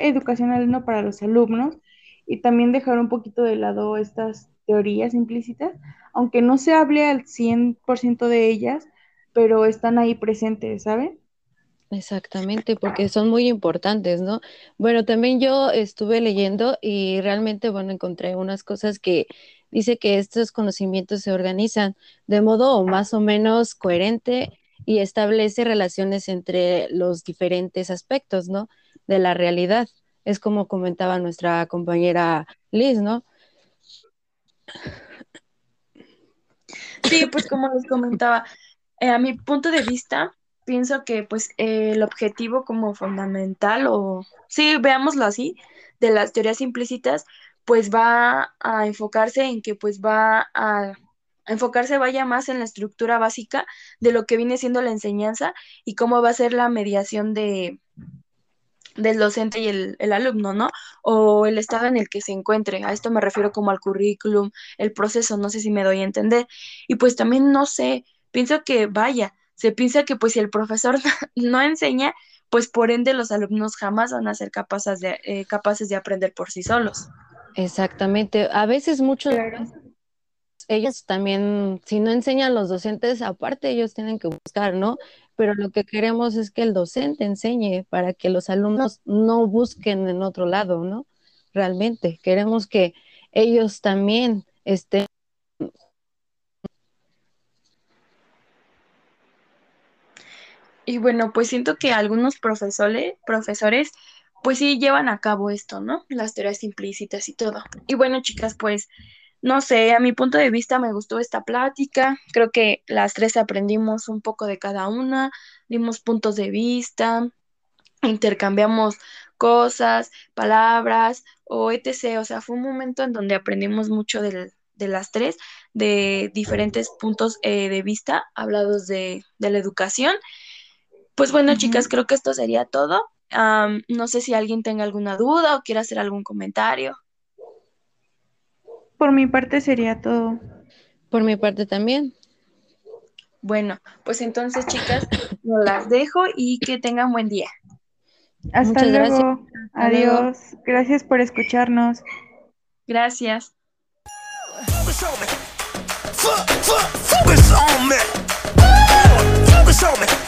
educacionales, ¿no? Para los alumnos y también dejar un poquito de lado estas teorías implícitas, aunque no se hable al 100% de ellas, pero están ahí presentes, ¿saben? Exactamente, porque son muy importantes, ¿no? Bueno, también yo estuve leyendo y realmente, bueno, encontré unas cosas que dice que estos conocimientos se organizan de modo más o menos coherente y establece relaciones entre los diferentes aspectos, ¿no? De la realidad. Es como comentaba nuestra compañera Liz, ¿no? Sí, pues como les comentaba, eh, a mi punto de vista, pienso que pues el objetivo como fundamental o sí, veámoslo así, de las teorías implícitas, pues va a enfocarse en que pues va a, enfocarse vaya más en la estructura básica de lo que viene siendo la enseñanza y cómo va a ser la mediación de del docente y el, el, alumno, ¿no? O el estado en el que se encuentre. A esto me refiero como al currículum, el proceso, no sé si me doy a entender. Y pues también no sé, pienso que vaya, se piensa que pues si el profesor no enseña, pues por ende los alumnos jamás van a ser capaces de, eh, capaces de aprender por sí solos. Exactamente. A veces muchos, ellos también, si no enseñan los docentes, aparte ellos tienen que buscar, ¿no? Pero lo que queremos es que el docente enseñe para que los alumnos no busquen en otro lado, ¿no? Realmente, queremos que ellos también estén Y bueno, pues siento que algunos profesores, profesores, pues sí llevan a cabo esto, ¿no? Las teorías implícitas y todo. Y bueno, chicas, pues no sé, a mi punto de vista me gustó esta plática. Creo que las tres aprendimos un poco de cada una, dimos puntos de vista, intercambiamos cosas, palabras o etc. O sea, fue un momento en donde aprendimos mucho de las tres, de diferentes puntos eh, de vista hablados de, de la educación. Pues bueno, chicas, creo que esto sería todo. No sé si alguien tenga alguna duda o quiera hacer algún comentario. Por mi parte sería todo. Por mi parte también. Bueno, pues entonces, chicas, no las dejo y que tengan buen día. Hasta luego. Adiós. Gracias por escucharnos. Gracias. Focus on me.